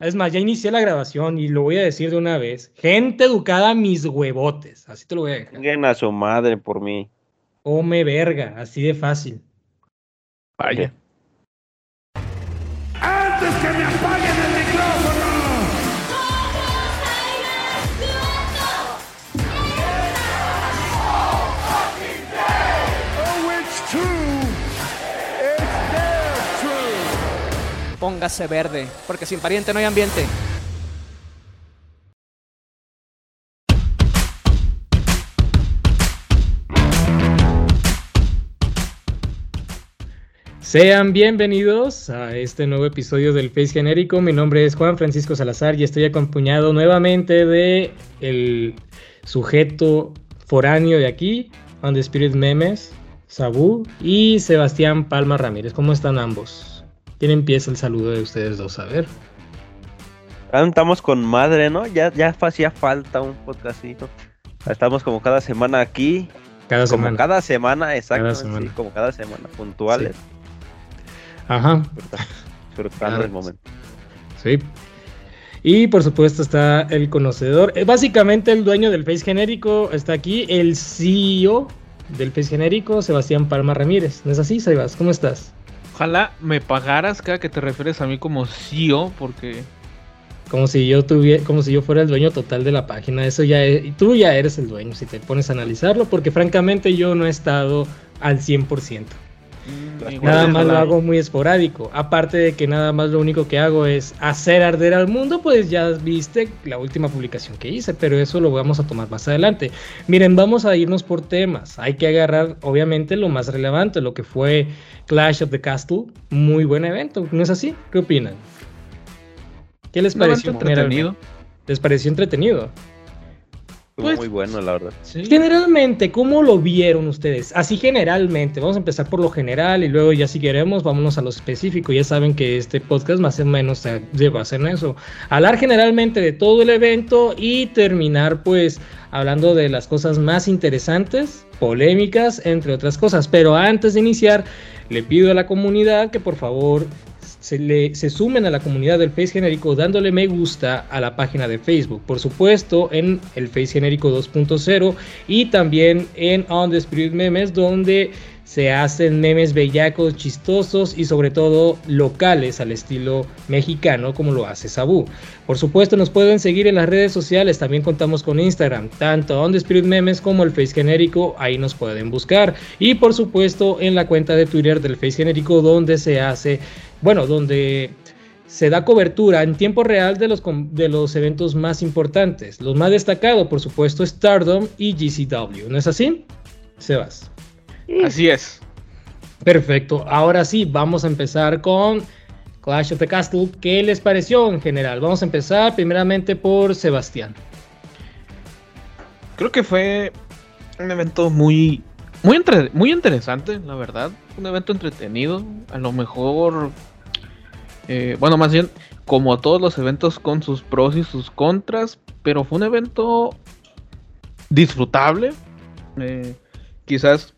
Es más, ya inicié la grabación y lo voy a decir de una vez. Gente educada, mis huevotes. Así te lo voy a dejar. Vengan a su madre por mí. Come verga, así de fácil. Vaya. Póngase verde, porque sin pariente no hay ambiente. Sean bienvenidos a este nuevo episodio del Face Genérico. Mi nombre es Juan Francisco Salazar y estoy acompañado nuevamente de el sujeto foráneo de aquí, On the Spirit Memes, Sabu y Sebastián Palma Ramírez. ¿Cómo están ambos? ¿Quién empieza el saludo de ustedes dos? A ver. Estamos con madre, ¿no? Ya, ya hacía falta un podcastito. Estamos como cada semana aquí. Cada como semana. cada semana, exacto. Cada sí, como cada semana, puntuales. Ajá, Disfrutando Claro. el momento. sí. Y por supuesto está el conocedor, eh, básicamente el dueño del Face Genérico está aquí, el CEO del Face Genérico, Sebastián Palma Ramírez. ¿No es así, Sebas? ¿Cómo estás? Ojalá me pagaras cada que te refieres a mí como CEO, porque Como si yo tuviera, como si yo fuera el dueño total de la página. Eso ya es- tú ya eres el dueño si te pones a analizarlo, porque francamente yo no he estado al 100%. Mm, Nada más lo hago muy esporádico. Aparte de que nada más lo único que hago es hacer arder al mundo, pues ya viste la última publicación que hice, pero eso lo vamos a tomar más adelante. Miren, vamos a irnos por temas. Hay que agarrar, obviamente, lo más relevante, lo que fue Clash of the Castle. Muy buen evento, ¿no es así? ¿Qué opinan? ¿Qué les pareció? entretenido. ¿Les pareció entretenido? Estuvo Pues- muy bueno, la verdad. Sí. Generalmente, ¿cómo lo vieron ustedes? Así generalmente, vamos a empezar por lo general y luego ya si queremos vámonos a lo específico. Ya saben que este podcast más o menos se lleva a hacer eso. Hablar generalmente de todo el evento y terminar pues hablando de las cosas más interesantes, polémicas, entre otras cosas. Pero antes de iniciar, le pido a la comunidad que por favor se, sumen a la comunidad del Face Genérico dándole me gusta a la página de Facebook. Por supuesto, en el Face Genérico 2.0 y también en On the Spirit Memes, donde se hacen memes bellacos, chistosos y sobre todo locales al estilo mexicano como lo hace Sabu. Por supuesto nos pueden seguir en las redes sociales, también contamos con Instagram, tanto On The Spirit Memes como el Face Genérico, ahí nos pueden buscar. Y por supuesto en la cuenta de Twitter del Face Genérico donde se hace, bueno, donde se da cobertura en tiempo real de los, de los eventos más importantes. Los más destacados, por supuesto, Stardom y GCW. ¿No es así? Sebas. Así es. Perfecto. Ahora sí, vamos a empezar con Clash of the Castle. ¿Qué les pareció en general? Vamos a empezar primeramente por Sebastián. Creo que fue un evento muy, muy, entre- muy interesante, la verdad. Un evento entretenido. A lo mejor, eh, bueno, más bien, como todos los eventos con sus pros y sus contras, pero fue un evento disfrutable. Eh, quizás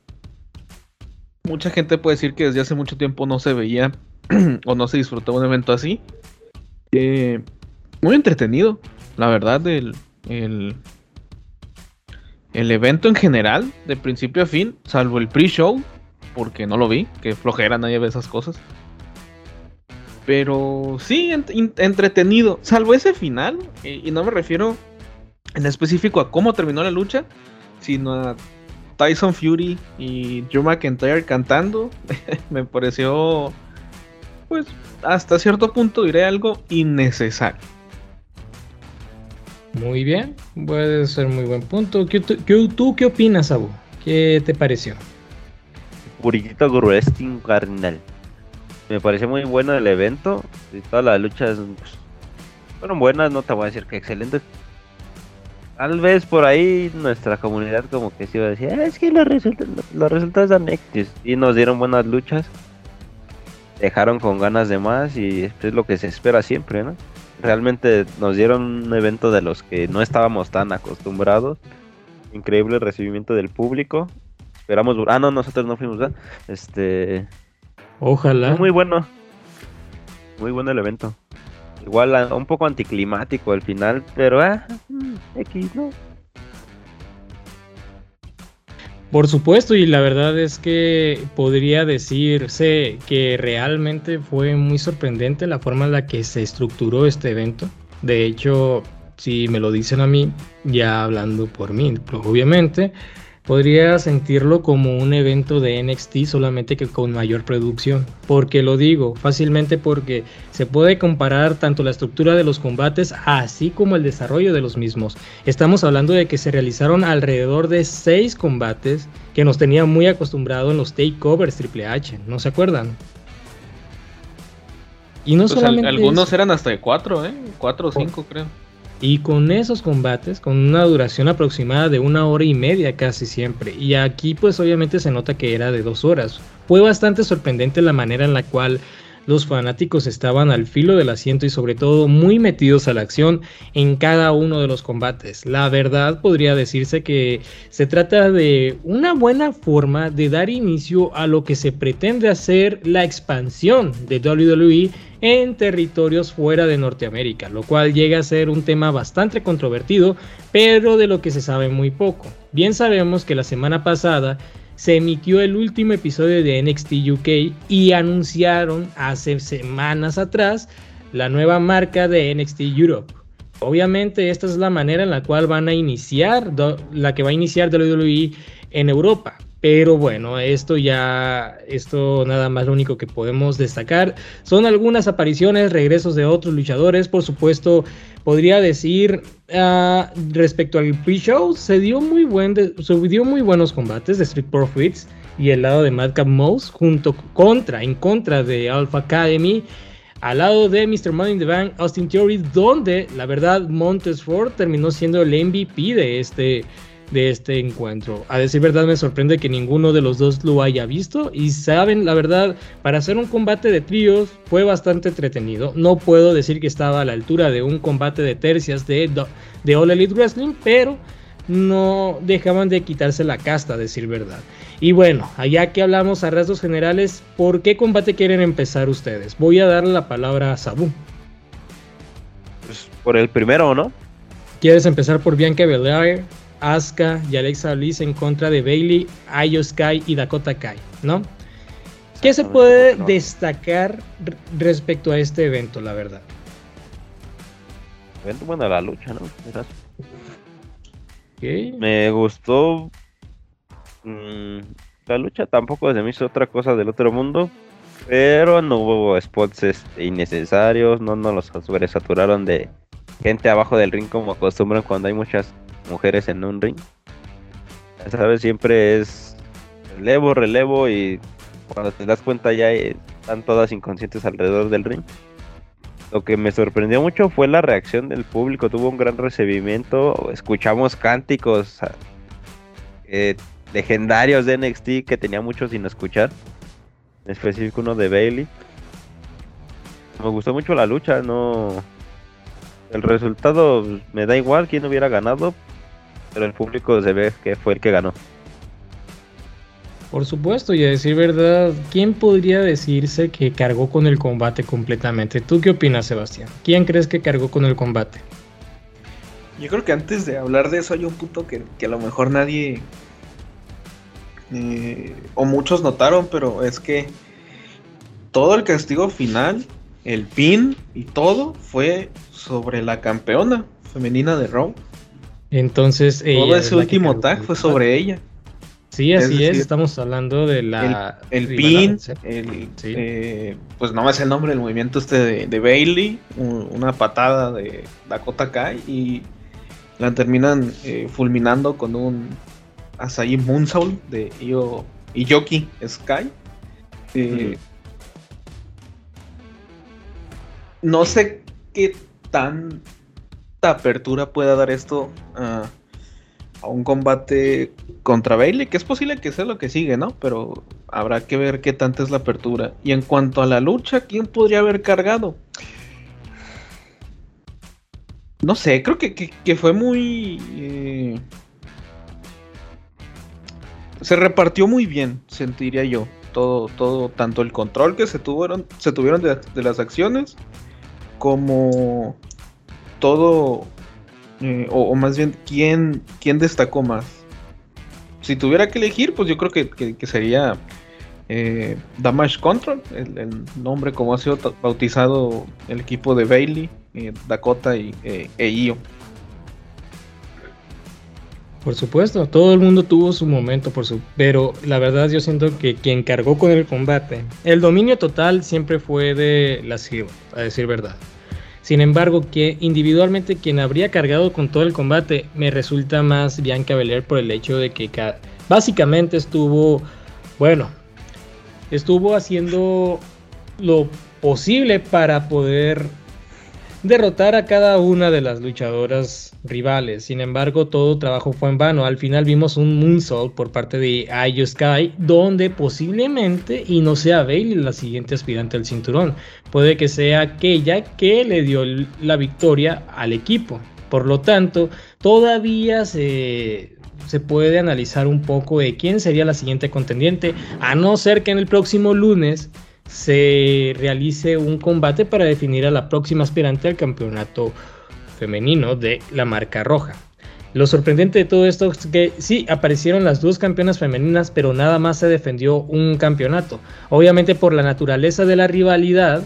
mucha gente puede decir que desde hace mucho tiempo no se veía o no se disfrutaba un evento así. Eh, muy entretenido, la verdad, el, el, el evento en general, de principio a fin, salvo el pre-show, porque no lo vi, que flojera, nadie ve esas cosas. Pero sí, entretenido, salvo ese final, y no me refiero en específico a cómo terminó la lucha, sino a Tyson Fury y Drew McIntyre cantando. me pareció, pues, hasta cierto punto diré algo innecesario. Muy bien, puede ser muy buen punto. ¿Qué, tú, qué- tú qué opinas, Abu? ¿Qué te pareció? Purito Wrestling carnal. Me pareció muy bueno el evento. Y todas las luchas pues, fueron buenas, no te voy a decir que excelentes. Tal vez por ahí nuestra comunidad como que sí iba a decir, "Ah, es que los, resulta- los resultados. Y nos dieron buenas luchas. Dejaron con ganas de más y es lo que se espera siempre, ¿no? Realmente nos dieron un evento de los que no estábamos tan acostumbrados. Increíble recibimiento del público. Esperamos... Ah, no, nosotros no fuimos, ¿verdad? Este... Ojalá. Muy bueno. Muy bueno el evento. igual a- un poco anticlimático al final, pero ah, mm, X, ¿no? Por supuesto, y la verdad es que podría decirse que realmente fue muy sorprendente la forma en la que se estructuró este evento. De hecho, si me lo dicen a mí, ya hablando por mí, obviamente, podría sentirlo como un evento de NXT solamente que con mayor producción. Porque lo digo fácilmente porque se puede comparar tanto la estructura de los combates así como el desarrollo de los mismos. Estamos hablando de que se realizaron alrededor de 6 combates que nos tenían muy acostumbrados en los takeovers Triple H, ¿no se acuerdan? Y no Pues al- solamente algunos eso. eran hasta de cuatro, ¿eh? Cuatro o cinco, creo. Y con esos combates, con una duración aproximada de una hora y media casi siempre. Y aquí pues obviamente se nota que era de dos horas. Fue bastante sorprendente la manera en la cual los fanáticos estaban al filo del asiento y sobre todo muy metidos a la acción en cada uno de los combates. La verdad podría decirse que se trata de una buena forma de dar inicio a lo que se pretende hacer la expansión de WWE en territorios fuera de Norteamérica, lo cual llega a ser un tema bastante controvertido, pero de lo que se sabe muy poco. Bien sabemos que la semana pasada se emitió el último episodio de NXT UK y anunciaron hace semanas atrás la nueva marca de NXT Europe. Obviamente esta es la manera en la cual van a iniciar, la que va a iniciar WWE en Europa. Pero bueno, esto ya, esto nada más lo único que podemos destacar. Son algunas apariciones, regresos de otros luchadores. Por supuesto, podría decir ah, respecto al pre-show, se dio muy buen, se dio muy buenos combates de Street Profits y el lado de Madcap Mouse junto contra, en contra de Alpha Academy. Al lado de Mr. Money in the Bank, Austin Theory, donde la verdad Montesford terminó siendo el MVP de este, de este encuentro. A decir verdad me sorprende que ninguno de los dos lo haya visto y saben, la verdad, para hacer un combate de tríos fue bastante entretenido. No puedo decir que estaba a la altura de un combate de tercias de, de All Elite Wrestling, pero no dejaban de quitarse la casta, a decir verdad. Y bueno, allá que hablamos a rasgos generales, ¿por qué combate quieren empezar ustedes? Voy a darle la palabra a Sabu. Pues por el primero, ¿no? ¿Quieres empezar por Bianca Belair, Asuka y Alexa Bliss en contra de Bailey, Io Sky y Dakota Kai, ¿no? ¿Qué se puede destacar respecto a este evento, la verdad? Evento, Bueno, la lucha, ¿no? Me gustó. mm, la lucha tampoco se me hizo otra cosa del otro mundo. Pero no hubo spots este, innecesarios. No nos los sobresaturaron de gente abajo del ring como acostumbran cuando hay muchas mujeres en un ring. Ya sabes, siempre es relevo, relevo. Y cuando te das cuenta ya están todas inconscientes alrededor del ring. Lo que me sorprendió mucho fue la reacción del público, tuvo un gran recibimiento, escuchamos cánticos ah, eh, legendarios de NXT que tenía mucho sin escuchar, en específico uno de Bailey. Me gustó mucho la lucha, no... El resultado me da igual quién hubiera ganado, pero el público se ve que fue el que ganó. Por supuesto, y a decir verdad, ¿quién podría decirse que cargó con el combate completamente? ¿Tú qué opinas, Sebastián? ¿Quién crees que cargó con el combate? Yo creo que antes de hablar de eso hay un punto que, que a lo mejor nadie eh, o muchos notaron, pero es que todo el castigo final, el pin y todo fue sobre la campeona femenina de Raw. Entonces, ella Todo es ese último tag fue sobre ella. Sí, así es estamos hablando de la... El pin, el, Sí. eh, pues no me sé el nombre del movimiento este de, de Bailey, un- una patada de Dakota Kai y la terminan eh, fulminando con un Asahi Moonsault de Io Iyoki Sky. Eh, No sé qué tanta apertura pueda dar esto a, un combate contra Bailey, que es posible que sea lo que sigue, ¿no? Pero habrá que ver qué tanta es la apertura. Y en cuanto a la lucha, ¿quién podría haber cargado? No sé, creo que, que- fue muy... eh, se repartió muy bien, sentiría yo. Todo, todo, tanto el control que se tuvieron, se tuvieron de las acciones, como todo, eh, o, más bien, ¿quién, ¿quién destacó más? Si tuviera que elegir, pues yo creo que, que- sería eh, Damage Control, el, nombre como ha sido bautizado el equipo de Bailey, eh, Dakota y e Io. Por supuesto, todo el mundo tuvo su momento, por su... pero la verdad yo siento que quien cargó con el combate, el dominio total siempre fue de las Heroes, a decir verdad. Sin embargo, que individualmente quien habría cargado con todo el combate me resulta más Bianca Belair por el hecho de que ca- básicamente estuvo, bueno, estuvo haciendo lo posible para poder derrotar a cada una de las luchadoras rivales. Sin embargo, todo trabajo fue en vano. Al final vimos un moonsault por parte de Io Sky, donde posiblemente, y no sea Bailey la siguiente aspirante al cinturón, puede que sea aquella que le dio la victoria al equipo. Por lo tanto, todavía se, se puede analizar un poco de quién sería la siguiente contendiente, a no ser que en el próximo lunes se realice un combate para definir a la próxima aspirante al campeonato femenino de la marca roja. Lo sorprendente de todo esto es que sí aparecieron las dos campeonas femeninas, pero nada más se defendió un campeonato. Obviamente por la naturaleza de la rivalidad,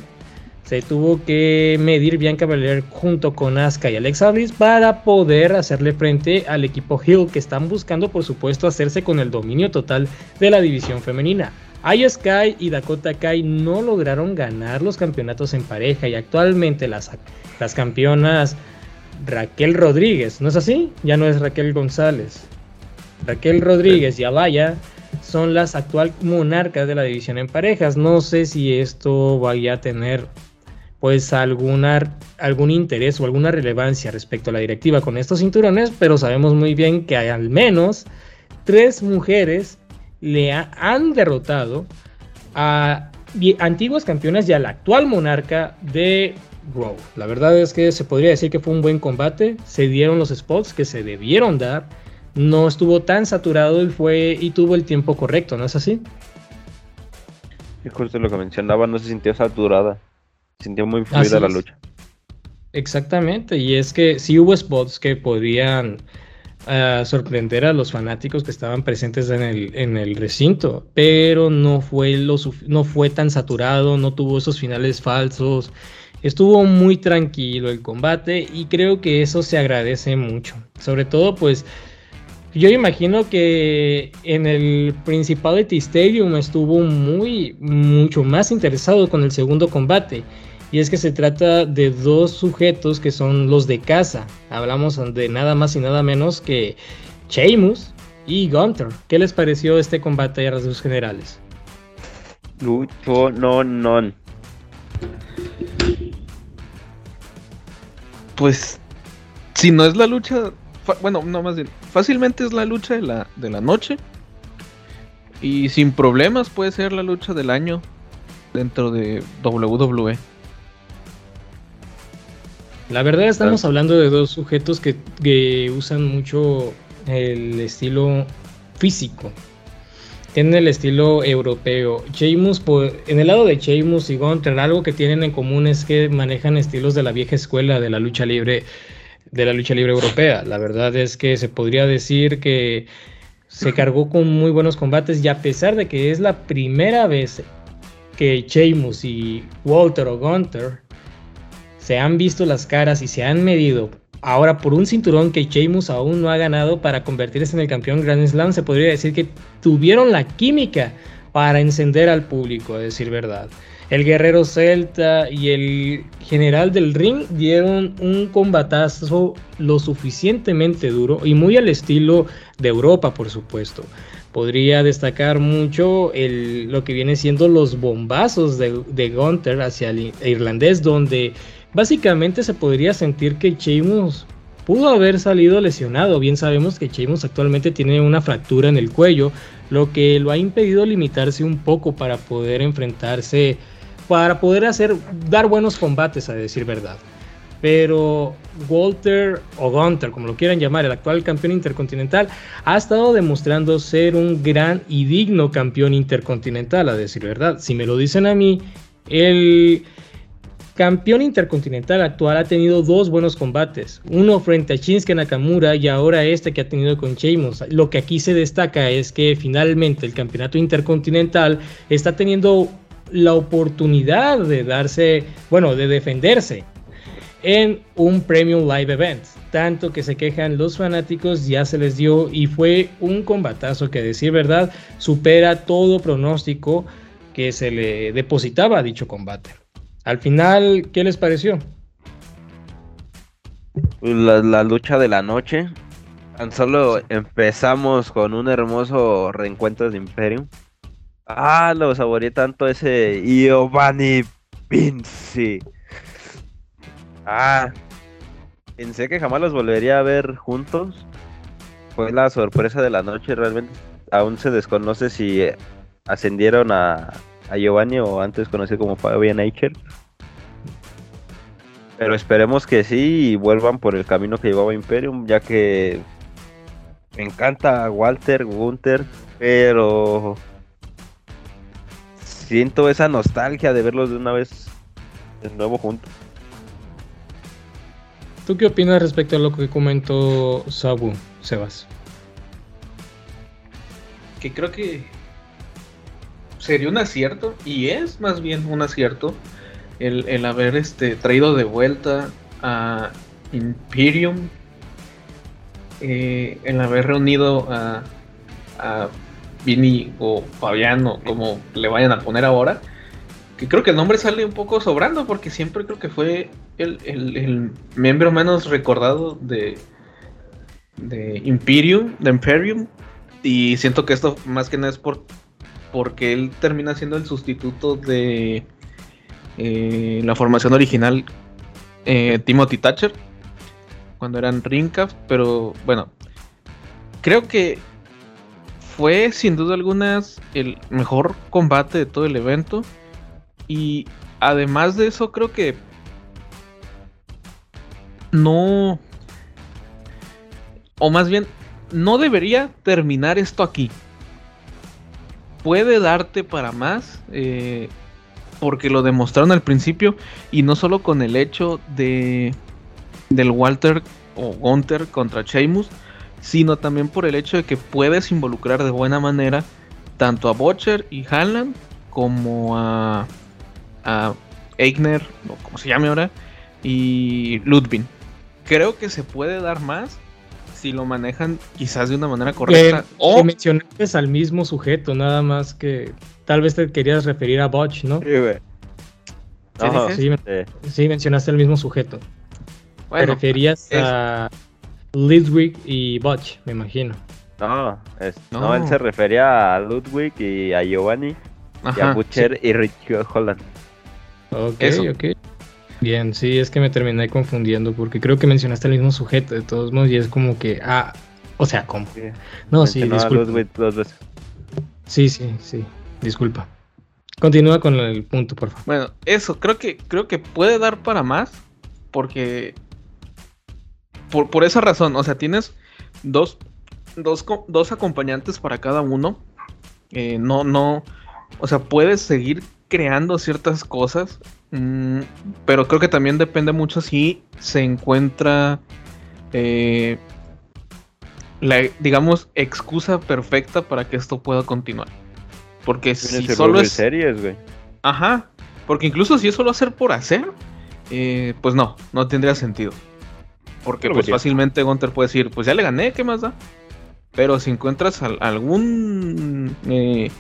se tuvo que medir Bianca Belair junto con Asuka y Alexa Bliss para poder hacerle frente al equipo Hill que están buscando por supuesto hacerse con el dominio total de la división femenina. Io Sky y Dakota Kai no lograron ganar los campeonatos en pareja y actualmente las, las campeonas Raquel Rodríguez, ¿no es así? Ya no es Raquel González. Raquel Rodríguez y Alaya son las actual monarcas de la división en parejas. No sé si esto vaya a tener pues alguna, algún interés o alguna relevancia respecto a la directiva con estos cinturones, pero sabemos muy bien que hay al menos tres mujeres le ha- han derrotado a antiguas campeonas y al actual monarca de Raw. La verdad es que se podría decir que fue un buen combate, se dieron los spots que se debieron dar, no estuvo tan saturado y fue y tuvo el tiempo correcto, ¿no es así? Y justo lo que mencionaba, no se sintió saturada. Se sintió muy fluida Así la es. lucha. Exactamente, y es que sí hubo spots que podían ah, sorprender a los fanáticos que estaban presentes en el, en el recinto, pero no fue, lo no fue tan saturado, no tuvo esos finales falsos, estuvo muy tranquilo el combate y creo que eso se agradece mucho, sobre todo pues yo imagino que en el Principality Stadium estuvo muy, mucho más interesado con el segundo combate. Y es que se trata de dos sujetos que son los de casa. Hablamos de nada más y nada menos que Sheamus y Gunther. ¿Qué les pareció este combate a rasgos generales? Lucho, no, no. Pues, si no es la lucha, bueno, no más bien, fácilmente es la lucha de la, de la noche. Y sin problemas puede ser la lucha del año dentro de. WWE. La verdad estamos hablando de dos sujetos que, que usan mucho el estilo físico. Tienen el estilo europeo. Sheamus, en el lado de Sheamus y Gunther, algo que tienen en común es que manejan estilos de la vieja escuela de la lucha libre, de la lucha libre europea. La verdad es que se podría decir que se cargó con muy buenos combates y a pesar de que es la primera vez que Sheamus y Walter o Gunther se han visto las caras y se han medido ahora por un cinturón que Sheamus aún no ha ganado para convertirse en el campeón Grand Slam, se podría decir que tuvieron la química para encender al público, a decir verdad. El guerrero celta y el general del ring dieron un combatazo lo suficientemente duro y muy al estilo de Europa, por supuesto. Podría destacar mucho el- lo que viene siendo los bombazos de, de Gunther hacia el irlandés, donde básicamente se podría sentir que Sheamus pudo haber salido lesionado. Bien sabemos que Sheamus actualmente tiene una fractura en el cuello, lo que lo ha impedido limitarse un poco para poder enfrentarse, para poder hacer, dar buenos combates, a decir verdad. Pero Walter o Gunther, como lo quieran llamar, el actual campeón intercontinental, ha estado demostrando ser un gran y digno campeón intercontinental, a decir verdad. Si me lo dicen a mí, el campeón intercontinental actual ha tenido dos buenos combates, uno frente a Shinsuke Nakamura y ahora este que ha tenido con Sheamus. Lo que aquí se destaca es que finalmente el campeonato intercontinental está teniendo la oportunidad de darse, bueno, de defenderse en un Premium Live Event. Tanto que se quejan los fanáticos, ya se les dio y fue un combatazo que decir verdad supera todo pronóstico que se le depositaba a dicho combate. Al final, ¿qué les pareció? La, la lucha de la noche. Tan solo empezamos con un hermoso reencuentro de Imperium. Ah, lo saboreé tanto ese Giovanni Vinci. Ah, pensé que jamás los volvería a ver juntos. Fue la sorpresa de la noche. Realmente aún se desconoce si eh, ascendieron a, a Giovanni o antes conocido como Fabian Eichel. Pero esperemos que sí y vuelvan por el camino que llevaba Imperium, ya que me encanta Walter, Gunther, pero siento esa nostalgia de verlos de una vez de nuevo juntos. ¿Tú qué opinas respecto a lo que comentó Sabu, Sebas? Que creo que sería un acierto, y es más bien un acierto, el, el haber este, traído de vuelta a Imperium, eh, el haber reunido a, a Vini o Fabiano, como le vayan a poner ahora, que creo que el nombre sale un poco sobrando porque siempre creo que fue el, el- el miembro menos recordado de, de Imperium, de Imperium, y siento que esto más que nada es por, porque él termina siendo el sustituto de eh, la formación original eh, Timothy Thatcher cuando eran Ringcraft, pero bueno, creo que fue sin duda alguna el mejor combate de todo el evento y además de eso creo que no o más bien no debería terminar esto aquí puede darte para más eh, porque lo demostraron al principio y no solo con el hecho de del Walter o Gunther contra Sheamus, sino también por el hecho de que puedes involucrar de buena manera tanto a Butcher y Hanlan como a, a Eigner, o como se llame ahora, y Ludwig. Creo que se puede dar más si lo manejan quizás de una manera correcta. Eh, o que mencionaste al mismo sujeto, nada más que tal vez te querías referir a Botch, ¿no? Sí, güey. ¿Sí mencionaste al mismo sujeto. te referías es- a Lidwig y Botch, me imagino. No, es- no. No. él se refería a Ludwig y a Giovanni, y a Butcher y Rich Holland. Ok, Eso. ok. Bien, sí, es que me terminé confundiendo porque creo que mencionaste al mismo sujeto de todos modos y es como que, ah, o sea, ¿cómo? Sí, No, sí, disculpa. Ludwig dos veces. Sí, sí, sí, disculpa. Continúa con el punto, por favor. Bueno, eso, creo que, creo que puede dar para más. Porque. Por, por esa razón, o sea, tienes dos, dos, dos acompañantes para cada uno. Eh, no, no. O sea, puedes seguir creando ciertas cosas. mm, pero creo que también depende mucho si se encuentra. eh, la, digamos, excusa perfecta para que esto pueda continuar. Porque si solo es. series, güey. Ajá, porque incluso si es solo hacer por hacer, eh, pues no, no tendría sentido. Porque pues fácilmente Gunter puede decir, pues ya le gané, ¿qué más da? Pero si encuentras al- algún eh,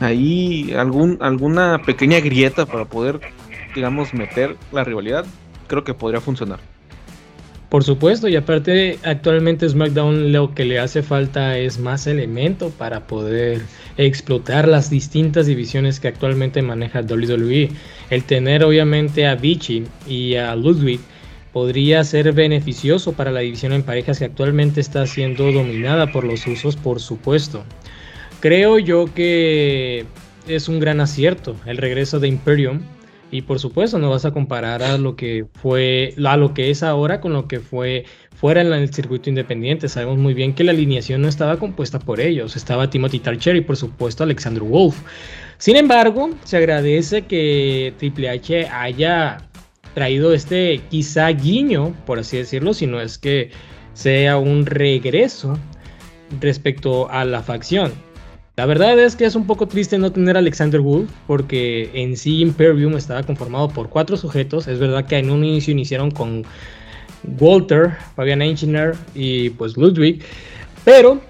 ahí algún alguna pequeña grieta para poder, digamos, meter la rivalidad, creo que podría funcionar. Por supuesto, y aparte actualmente SmackDown lo que le hace falta es más elemento para poder explotar las distintas divisiones que actualmente maneja WWE. El tener obviamente a Vichy y a Ludwig podría ser beneficioso para la división en parejas que actualmente está siendo dominada por los usos, por supuesto. Creo yo que es un gran acierto el regreso de Imperium. Y por supuesto, no vas a comparar a lo que fue, a lo que es ahora con lo que fue fuera en el circuito independiente. Sabemos muy bien que la alineación no estaba compuesta por ellos. Estaba Timothy Thatcher y por supuesto Alexander Wolf. Sin embargo, se agradece que Triple H haya traído este quizá guiño, por así decirlo, si no es que sea un regreso respecto a la facción. La verdad es que es un poco triste no tener a Alexander Wolf, porque en sí Imperium estaba conformado por cuatro sujetos. Es verdad que en un inicio iniciaron con Walter, Fabian Eichner y pues Ludwig, pero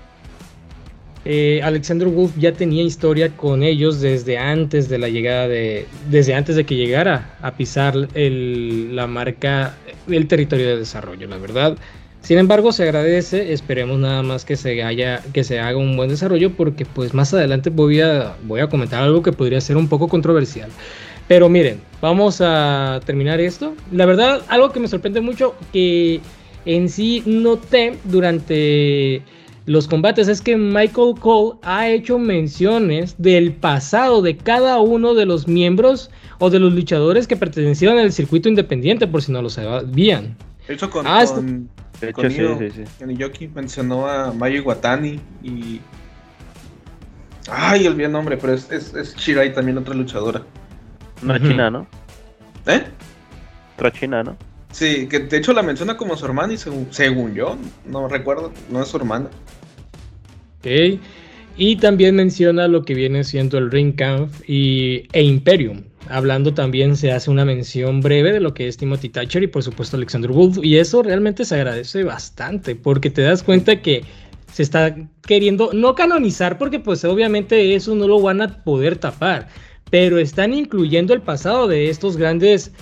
eh, Alexander Wolf ya tenía historia con ellos desde antes de la llegada de, desde antes de que llegara a pisar la marca, el territorio de desarrollo, la verdad. Sin embargo, se agradece, esperemos nada más que se haya, que se haga un buen desarrollo, porque pues más adelante voy a, voy a comentar algo que podría ser un poco controversial. Pero miren, vamos a terminar esto. La verdad, algo que me sorprende mucho, que en sí noté durante los combates es que Michael Cole ha hecho menciones del pasado de cada uno de los miembros o de los luchadores que pertenecían al circuito independiente, por si no lo sabían. Hecho, con, Ah, con, De hecho, sí, sí, sí. Yoki mencionó a Mayu Iwatani y. Ay, olvidé el nombre, pero es, es, es Shirai también otra luchadora. Una china, ¿no? ¿Eh? Otra china, ¿no? Sí, que de hecho la menciona como su hermana y según, según yo, no recuerdo, no es su hermana. ¿ok? Y también menciona lo que viene siendo el Ring Kampf y, e Imperium. Hablando también se hace una mención breve de lo que es Timothy Thatcher y por supuesto Alexander Wolf. Y eso realmente se agradece bastante porque te das cuenta que se está queriendo no canonizar porque pues obviamente eso no lo van a poder tapar. Pero están incluyendo el pasado de estos grandes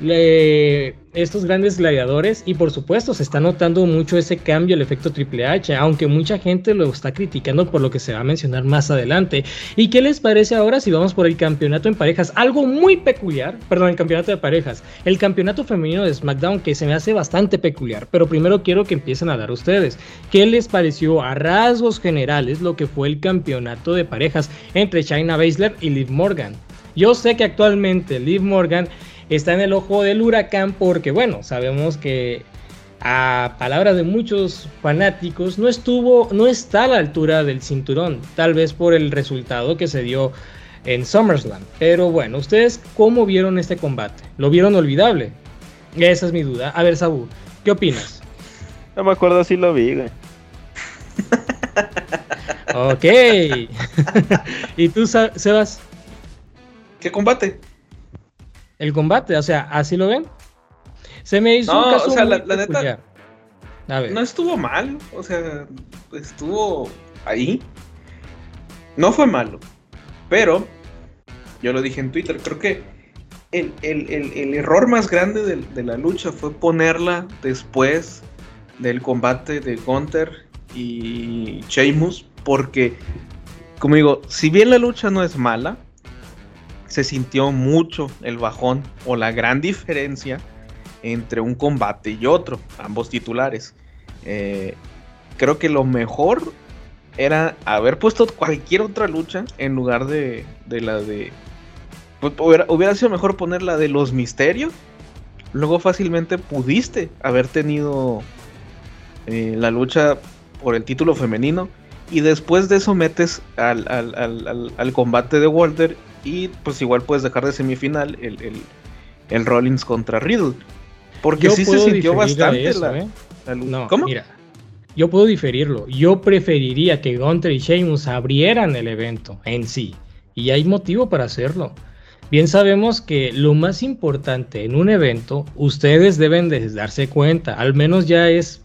le- estos grandes gladiadores y por supuesto se está notando mucho ese cambio, el efecto Triple H, aunque mucha gente lo está criticando por lo que se va a mencionar más adelante. ¿Y qué les parece ahora si vamos por el campeonato en parejas? Algo muy peculiar, perdón, el campeonato de parejas, el campeonato femenino de SmackDown que se me hace bastante peculiar, pero primero quiero que empiecen a dar ustedes. ¿Qué les pareció a rasgos generales lo que fue el campeonato de parejas entre China Baszler y Liv Morgan? Yo sé que actualmente Liv Morgan está en el ojo del huracán porque, bueno, sabemos que a palabras de muchos fanáticos no estuvo, no está a la altura del cinturón, tal vez por el resultado que se dio en SummerSlam. Pero bueno, ¿ustedes cómo vieron este combate? ¿Lo vieron olvidable? Esa es mi duda. A ver, Sabu, ¿qué opinas? No me acuerdo si lo vi, güey. Ok. ¿Y tú, Sebas? ¿Qué combate? El combate, o sea, ¿así lo ven? Se me hizo No, un caso o sea, muy la- la neta-. A ver. No estuvo mal, o sea, estuvo ahí. No fue malo, pero yo lo dije en Twitter, creo que el, el- el- el error más grande del- de, la lucha fue ponerla después del combate de Gunther y Sheamus, porque, como digo, si bien la lucha no es mala, se sintió mucho el bajón o la gran diferencia entre un combate y otro, ambos titulares. Eh, creo que lo mejor era haber puesto cualquier otra lucha en lugar de, de la de... pues, hubiera, hubiera sido mejor poner la de los misterios. Luego fácilmente pudiste haber tenido eh, la lucha por el título femenino. Y después de eso metes al, al- al- al- al combate de Walter. Y pues igual puedes dejar de semifinal el, el, el Rollins contra Riddle. Porque sí se sintió bastante eso, la, ¿eh? la lucha. No, ¿Cómo? mira, yo puedo diferirlo. Yo preferiría que Gunter y Sheamus abrieran el evento en sí. Y hay motivo para hacerlo. Bien sabemos que lo más importante en un evento, ustedes deben de darse cuenta, al menos ya es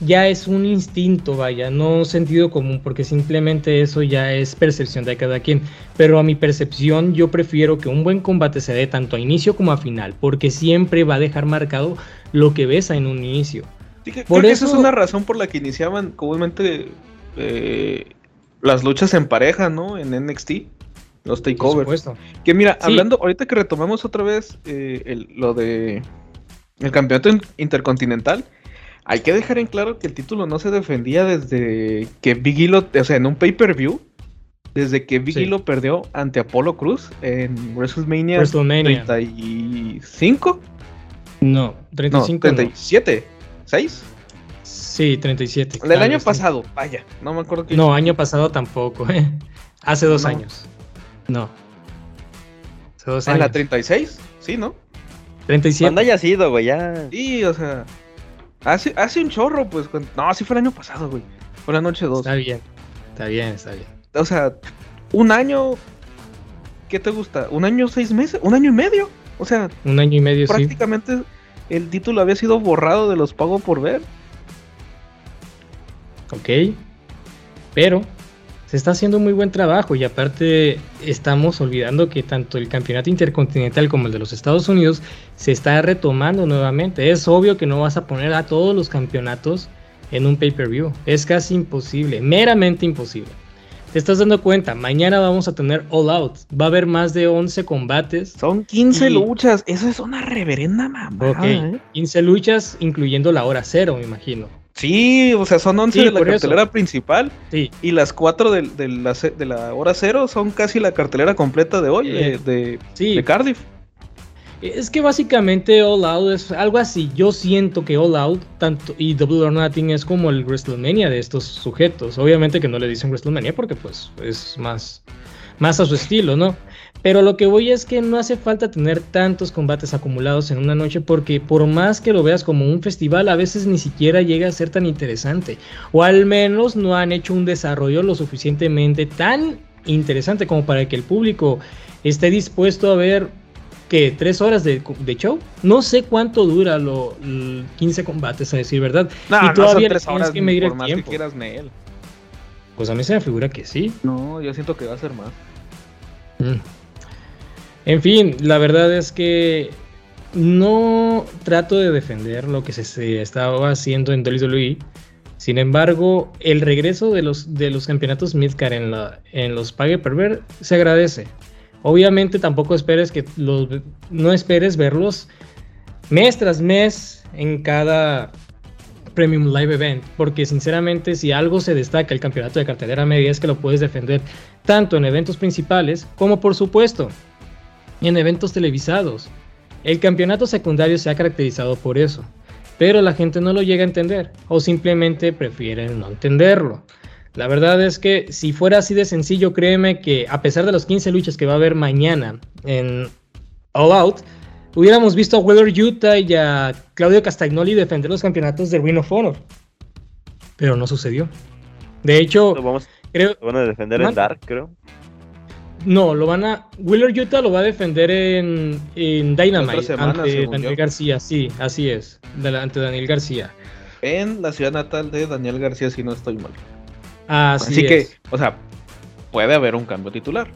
ya es un instinto, vaya, no sentido común, porque simplemente eso ya es percepción de cada quien. Pero a mi percepción, yo prefiero que un buen combate se dé tanto a inicio como a final, porque siempre va a dejar marcado lo que ves en un inicio. Sí, que- Por creo que esa es eso- una razón por la que iniciaban comúnmente eh, las luchas en pareja, ¿no? En NXT, los Por takeovers. supuesto. Que mira, Sí. hablando, ahorita que retomamos otra vez eh, el- lo de el campeonato in- intercontinental, hay que dejar en claro que el título no se defendía desde que Big E lo, o sea, en un pay-per-view, desde que Big Sí. E lo perdió ante Apollo Cruz en WrestleMania WrestleMania. 35, No, no, 35 no. 37, 6. Sí, 37. Del claro, año sí. pasado, vaya, no me acuerdo qué. No, año pasado tampoco. ¿eh? Hace dos No. años. No. Hace dos ¿En la años. 36? Sí, ¿no? 37. Cuando haya sido, güey, ya. Sí, o sea. Hace, hace un chorro, pues. cuando- No, sí fue el año pasado, güey. Fue la noche 2. Está bien. Está bien, está bien. O sea, un año. ¿Qué te gusta? ¿Un año, seis meses? ¿Un año y medio? O sea, Un año y medio, sí. prácticamente el título había sido borrado de los pagos por ver. Ok. Pero se está haciendo muy buen trabajo y aparte estamos olvidando que tanto el campeonato intercontinental como el de los Estados Unidos se está retomando nuevamente. Es obvio que no vas a poner a todos los campeonatos en un pay-per-view. Es casi imposible, meramente imposible. Te estás dando cuenta, mañana vamos a tener All Out. Va a haber más de 11 combates. Son 15 Y- luchas. Eso es una reverenda mamada. Ok, ¿eh? 15 luchas, incluyendo la hora cero, me imagino. Sí, o sea, son 11 Sí, de la eso. cartelera principal. Sí, Y las 4 de, de la, ce- de la hora cero son casi la cartelera completa de hoy, Eh, de, de- sí. de Cardiff. Es que básicamente All Out es algo así. Yo siento que All Out tanto y Double or Nothing es como el WrestleMania de estos sujetos. Obviamente que no le dicen WrestleMania porque pues es más, más a su estilo, ¿no? Pero lo que voy es que no hace falta tener tantos combates acumulados en una noche porque por más que lo veas como un festival, a veces ni siquiera llega a ser tan interesante. O al menos no han hecho un desarrollo lo suficientemente tan interesante como para que el público esté dispuesto a ver que tres horas de, de show. No sé cuánto dura los 15 combates, a decir verdad. No, y no todavía tres horas que medir por el más tiempo. que quieras, Nel. Pues a mí se me figura que sí. No, yo siento que va a ser más. Mm. En fin, la verdad es que no trato de defender lo que se, estaba haciendo en WWE. Sin embargo, el regreso de los, de los campeonatos Midcar en, la, en los Pague per Ver se agradece. Obviamente tampoco esperes que los, no esperes verlos mes tras mes en cada Premium Live Event, porque sinceramente si algo se destaca el campeonato de cartelera media es que lo puedes defender tanto en eventos principales como por supuesto en eventos televisados. El campeonato secundario se ha caracterizado por eso, pero la gente no lo llega a entender o simplemente prefieren no entenderlo. La verdad es que si fuera así de sencillo, créeme que a pesar de los 15 luchas que va a haber mañana en All Out, hubiéramos visto a Weather Utah y a Claudio Castagnoli defender los campeonatos de Ring of Honor. Pero no sucedió. De hecho, Lo vamos, creo, lo van a defender en Manda. Dark, creo. No, lo van a. Wheeler Utah lo va a defender en, en Dynamite semana, ante Daniel yo. García. Sí, así es. ante Daniel García. En la ciudad natal de Daniel García, si no estoy mal. Así, Así, que, es. o sea, puede haber un cambio titular.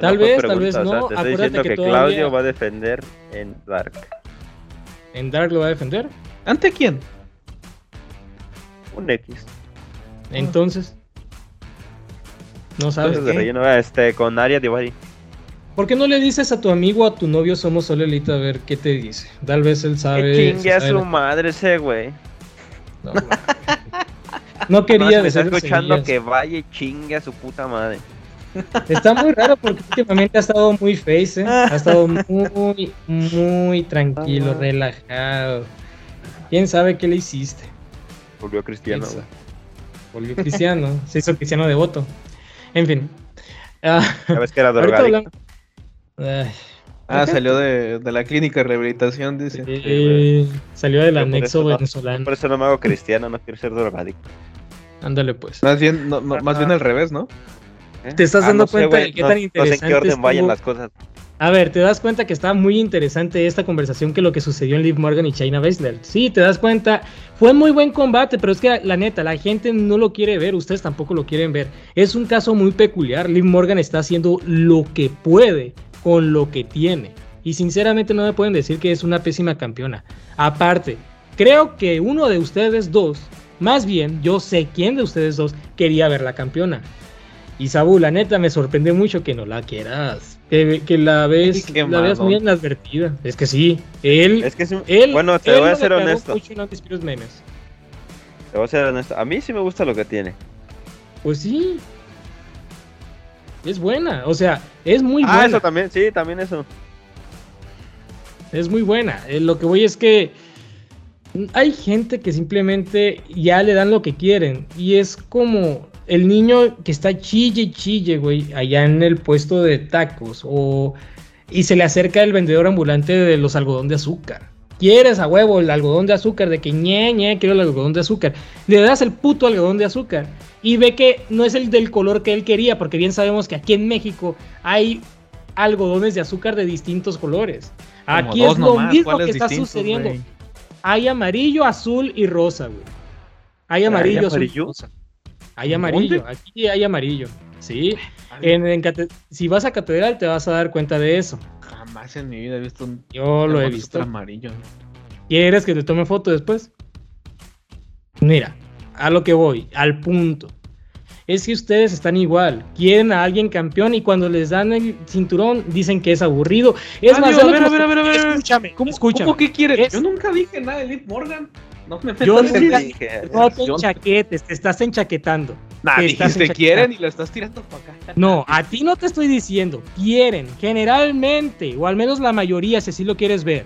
Tal vez, tal vez pregunta, o sea, no. te estoy Acuérdate diciendo que que, todavía- Claudio va a defender en Dark. ¿En Dark lo va a defender? ¿Ante quién? Un X. Entonces. No sabes. Entonces de qué? relleno, este, con Aria Divari. ¿Por qué no le dices a tu amigo o a tu novio somos solo elite a ver qué te dice? Tal vez él sabe. Que chingue a su la- madre ese güey. No, quería me está decir escuchando que vaya y chingue a su puta madre. Está muy raro porque últimamente ha estado muy face, ¿eh? Ha estado muy, muy tranquilo, Ah. relajado. ¿Quién sabe qué le hiciste? Volvió cristiano. Volvió cristiano, se hizo cristiano devoto. En fin. Ah, Ya ves que era drogadicto. hablamos- Ah, salió de, de la clínica de rehabilitación, dice. eh, salió del por anexo no- venezolano. Por eso no me hago cristiano, no quiero ser drogadicto. Ándale pues. Más bien, no, no, más bien al revés, ¿no? ¿eh? Te estás Ah, dando sé, cuenta de qué no- tan No sé en interesante qué orden vayan las cosas. A ver, te das cuenta que está muy interesante esta conversación que lo que sucedió en Liv Morgan y China Baszler. Sí, te das cuenta. Fue muy buen combate, pero es que la neta, la gente no lo quiere ver, ustedes tampoco lo quieren ver. Es un caso muy peculiar. Liv Morgan está haciendo lo que puede con lo que tiene. Y sinceramente no me pueden decir que es una pésima campeona. Aparte, creo que uno de ustedes dos, más bien, yo sé quién de ustedes dos quería ver la campeona. Y Sabu, la neta me sorprende mucho que no la quieras. Que, que la ves, la mamón. muy inadvertida. Es que sí, él. Es que sí- él bueno, te él voy a ser honesto. mucho en Memes. Te voy a ser honesto. A mí sí me gusta lo que tiene. Pues sí. Es buena, o sea, es muy ah, buena. eso también, sí, también eso. Es muy buena. Eh, lo que voy es que hay gente que simplemente ya le dan lo que quieren. Y es como el niño que está chille y chille, güey, allá en el puesto de tacos o y se le acerca el vendedor ambulante de los algodón de azúcar. Quieres a huevo el algodón de azúcar, de que ñe, ñe, quiero el algodón de azúcar. Le das el puto algodón de azúcar y ve que no es el del color que él quería, porque bien sabemos que aquí en México hay algodones de azúcar de distintos colores. Como Aquí es lo nomás, mismo ¿cuáles que está sucediendo. Hay amarillo, azul y rosa, güey. Hay amarillo, azul y rosa. Hay amarillo, aquí hay amarillo. Sí. En- en si vas a catedral te vas a dar cuenta de eso. Jamás en mi vida he visto un Yo lo he visto. amarillo. ¿Quieres que te tome foto después? Mira, a lo que voy, al punto. Es que ustedes están igual, quieren a alguien campeón y cuando les dan el cinturón dicen que es aburrido. Es Ah, más, a ver, a ver, a ver, a ver. Escúchame, ¿Cómo, escúchame. ¿Cómo que quieres? Es- Yo nunca dije nada de Liv Morgan. No me Yo en dije, No te Yo- enchaquetes, te estás enchaquetando. Nah, que estás dijiste en quieren y lo estás tirando para acá. No, a ti no te estoy diciendo. Quieren, generalmente, o al menos la mayoría, si así lo quieres ver.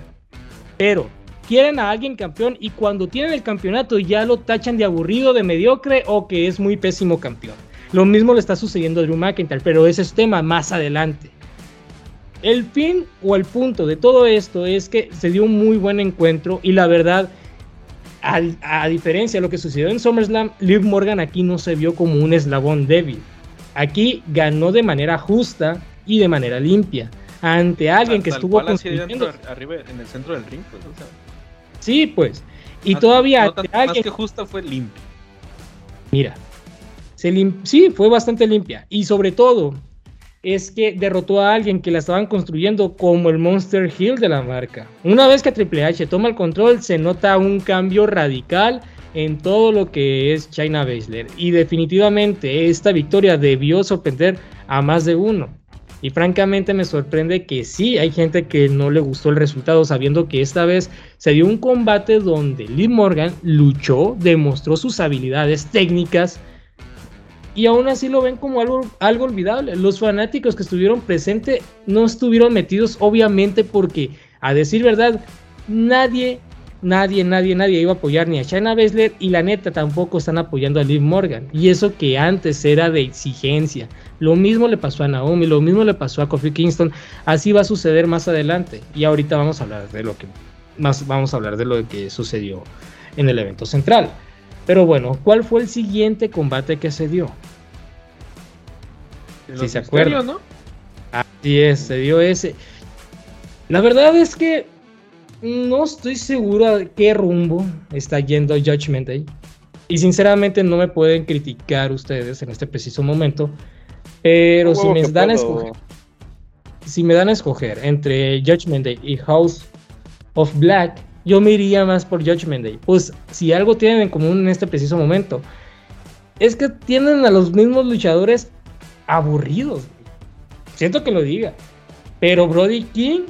Pero quieren a alguien campeón y cuando tienen el campeonato ya lo tachan de aburrido, de mediocre o que es muy pésimo campeón. Lo mismo le está sucediendo a Drew McIntyre, pero ese es tema más adelante. El fin o el punto de todo esto es que se dio un muy buen encuentro y la verdad, a diferencia de lo que sucedió en SummerSlam, Liv Morgan aquí no se vio como un eslabón débil. Aquí ganó de manera justa y de manera limpia ante alguien que estuvo construyendo. dentro, arriba, en el centro del ring, pues, o sea, Sí, pues. Y todavía no ante tanto- más alguien que justa fue limpio. Mira, se lim- sí, fue bastante limpia. Y sobre todo, es que derrotó a alguien que la estaban construyendo como el Monster Hill de la marca. Una vez que Triple H toma el control, se nota un cambio radical en todo lo que es China Baszler. Y definitivamente esta victoria debió sorprender a más de uno. Y francamente me sorprende que sí, hay gente que no le gustó el resultado, sabiendo que esta vez se dio un combate donde Liv Morgan luchó, demostró sus habilidades técnicas y aún así lo ven como algo, olvidable. Los fanáticos que estuvieron presentes no estuvieron metidos, obviamente, porque a decir verdad, nadie, nadie, nadie, nadie iba a apoyar ni a Shayna Baszler y la neta tampoco están apoyando a Liv Morgan. Y eso que antes era de exigencia. Lo mismo le pasó a Naomi, lo mismo le pasó a Kofi Kingston. Así va a suceder más adelante. Y ahorita vamos a hablar de lo que más vamos a hablar de lo que sucedió en el evento central. Pero bueno, ¿cuál fue el siguiente combate que se dio? Si se misterios, acuerdan. ¿no? Así es, se dio ese. La verdad es que no estoy seguro a qué rumbo está yendo Judgment Day. Y sinceramente no me pueden criticar ustedes en este preciso momento. Pero si me dan a escoger, si me dan a escoger entre Judgment Day y House of Black, yo me iría más por Judgment Day. Pues si algo tienen en común en este preciso momento, es que tienen a los mismos luchadores aburridos. Siento que lo diga. Pero Brody King,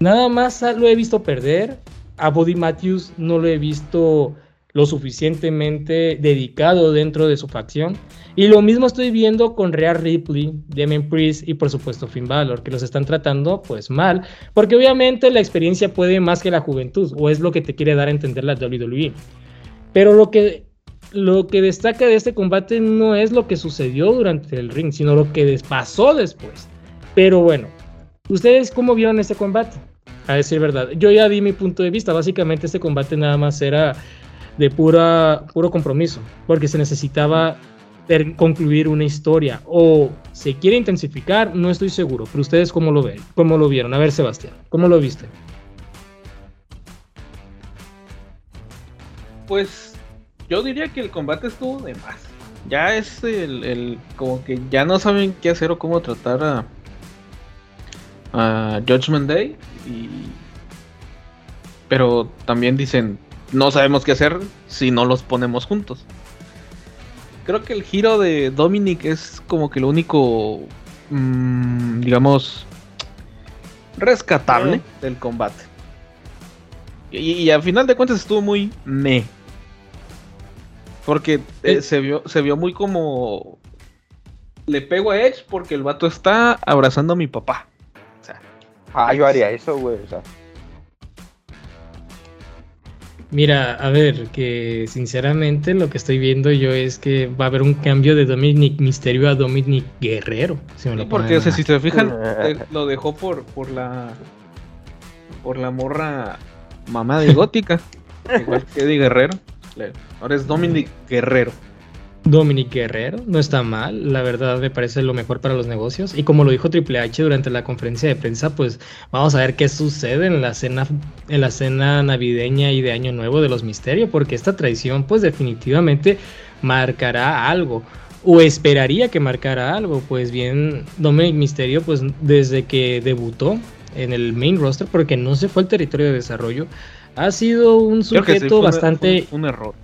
nada más lo he visto perder. A Body Matthews no lo he visto lo suficientemente dedicado dentro de su facción. Y lo mismo estoy viendo con Rhea Ripley, Damien Priest y por supuesto Finn Balor, que los están tratando pues mal, porque obviamente la experiencia puede más que la juventud, o es lo que te quiere dar a entender la WWE. Pero lo que, lo que destaca de este combate no es lo que sucedió durante el ring, sino lo que pasó después. Pero bueno, ¿ustedes cómo vieron este combate? A decir verdad, yo ya di mi punto de vista, básicamente este combate nada más era de pura, puro compromiso, porque se necesitaba concluir una historia o se quiere intensificar, no estoy seguro, pero ustedes cómo lo ven, cómo lo vieron, a ver Sebastián, ¿cómo lo viste? Pues yo diría que el combate estuvo de más. Ya es el, el- como que ya no saben qué hacer o cómo tratar a, a Judgment Day. Y, pero también dicen, no sabemos qué hacer si no los ponemos juntos. Creo que el giro de Dominic es como que lo único, mm, digamos, rescatable del combate. Y, y al final de cuentas estuvo muy me. Porque eh, Eh. se, vio, se vio muy como... Le pego a Edge porque el vato está abrazando a mi papá. O sea, Ah, yo haría eso, güey. O sea, Mira, a ver, que sinceramente lo que estoy viendo yo es que va a haber un cambio de Dominic Misterio a Dominic Guerrero. Si me lo Porque, o sea, si se fijan, lo dejó por, por la. Por la morra mamá de gótica. igual que Eddie Guerrero. Ahora es Dominic Guerrero. Dominic Guerrero no está mal, la verdad me parece lo mejor para los negocios. Y como lo dijo Triple H durante la conferencia de prensa, pues vamos a ver qué sucede en la cena, en la cena navideña y de Año Nuevo de los Misterios, porque esta traición, pues definitivamente marcará algo. O esperaría que marcara algo, pues bien, Dominic Misterio, pues desde que debutó en el main roster, porque no se fue al territorio de desarrollo, ha sido un sí, sujeto un- bastante un error.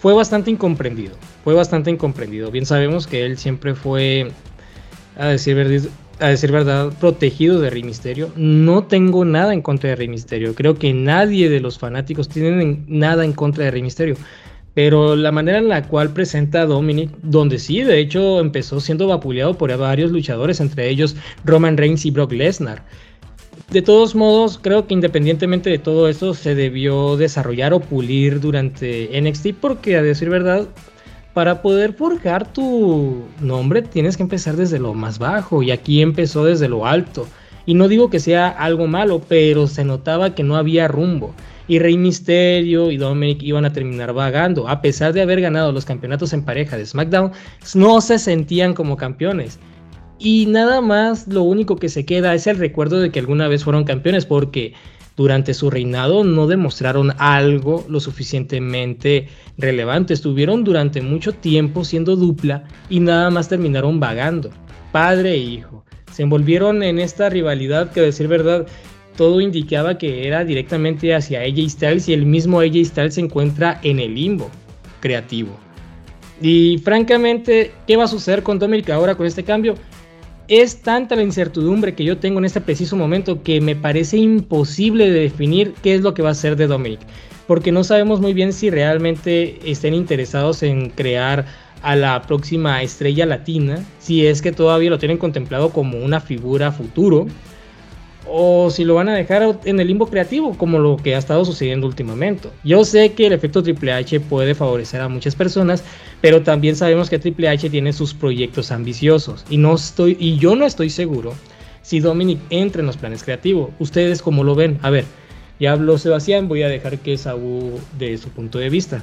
Fue bastante incomprendido. Fue bastante incomprendido. Bien sabemos que él siempre fue, a decir, verdad, protegido de Rey Misterio. No tengo nada en contra de Rey Misterio. Creo que nadie de los fanáticos tienen en- nada en contra de Rey Misterio. Pero la manera en la cual presenta a Dominic, donde sí, de hecho, empezó siendo vapuleado por varios luchadores, entre ellos Roman Reigns y Brock Lesnar. De todos modos, creo que independientemente de todo esto, se debió desarrollar o pulir durante NXT, porque a decir verdad, para poder forjar tu nombre tienes que empezar desde lo más bajo, y aquí empezó desde lo alto. Y no digo que sea algo malo, pero se notaba que no había rumbo. Y Rey Misterio y Dominic iban a terminar vagando. A pesar de haber ganado los campeonatos en pareja de SmackDown, no se sentían como campeones. Y nada más lo único que se queda es el recuerdo de que alguna vez fueron campeones porque durante su reinado no demostraron algo lo suficientemente relevante. Estuvieron durante mucho tiempo siendo dupla y nada más terminaron vagando. Padre e hijo. Se envolvieron en esta rivalidad que a decir verdad todo indicaba que era directamente hacia AJ Styles y el mismo AJ Styles se encuentra en el limbo creativo. Y francamente, ¿qué va a suceder con Dominic ahora con este cambio? Es tanta la incertidumbre que yo tengo en este preciso momento que me parece imposible de definir qué es lo que va a hacer de Dominic. Porque no sabemos muy bien si realmente estén interesados en crear a la próxima estrella latina, si es que todavía lo tienen contemplado como una figura futuro, o si lo van a dejar en el limbo creativo, como lo que ha estado sucediendo últimamente. Yo sé que el efecto Triple H puede favorecer a muchas personas, pero también sabemos que Triple H tiene sus proyectos ambiciosos y no estoy y yo no estoy seguro si Dominic entra en los planes creativos. Ustedes cómo lo ven? A ver, ya habló Sebastián, voy a dejar que Saúl de su punto de vista.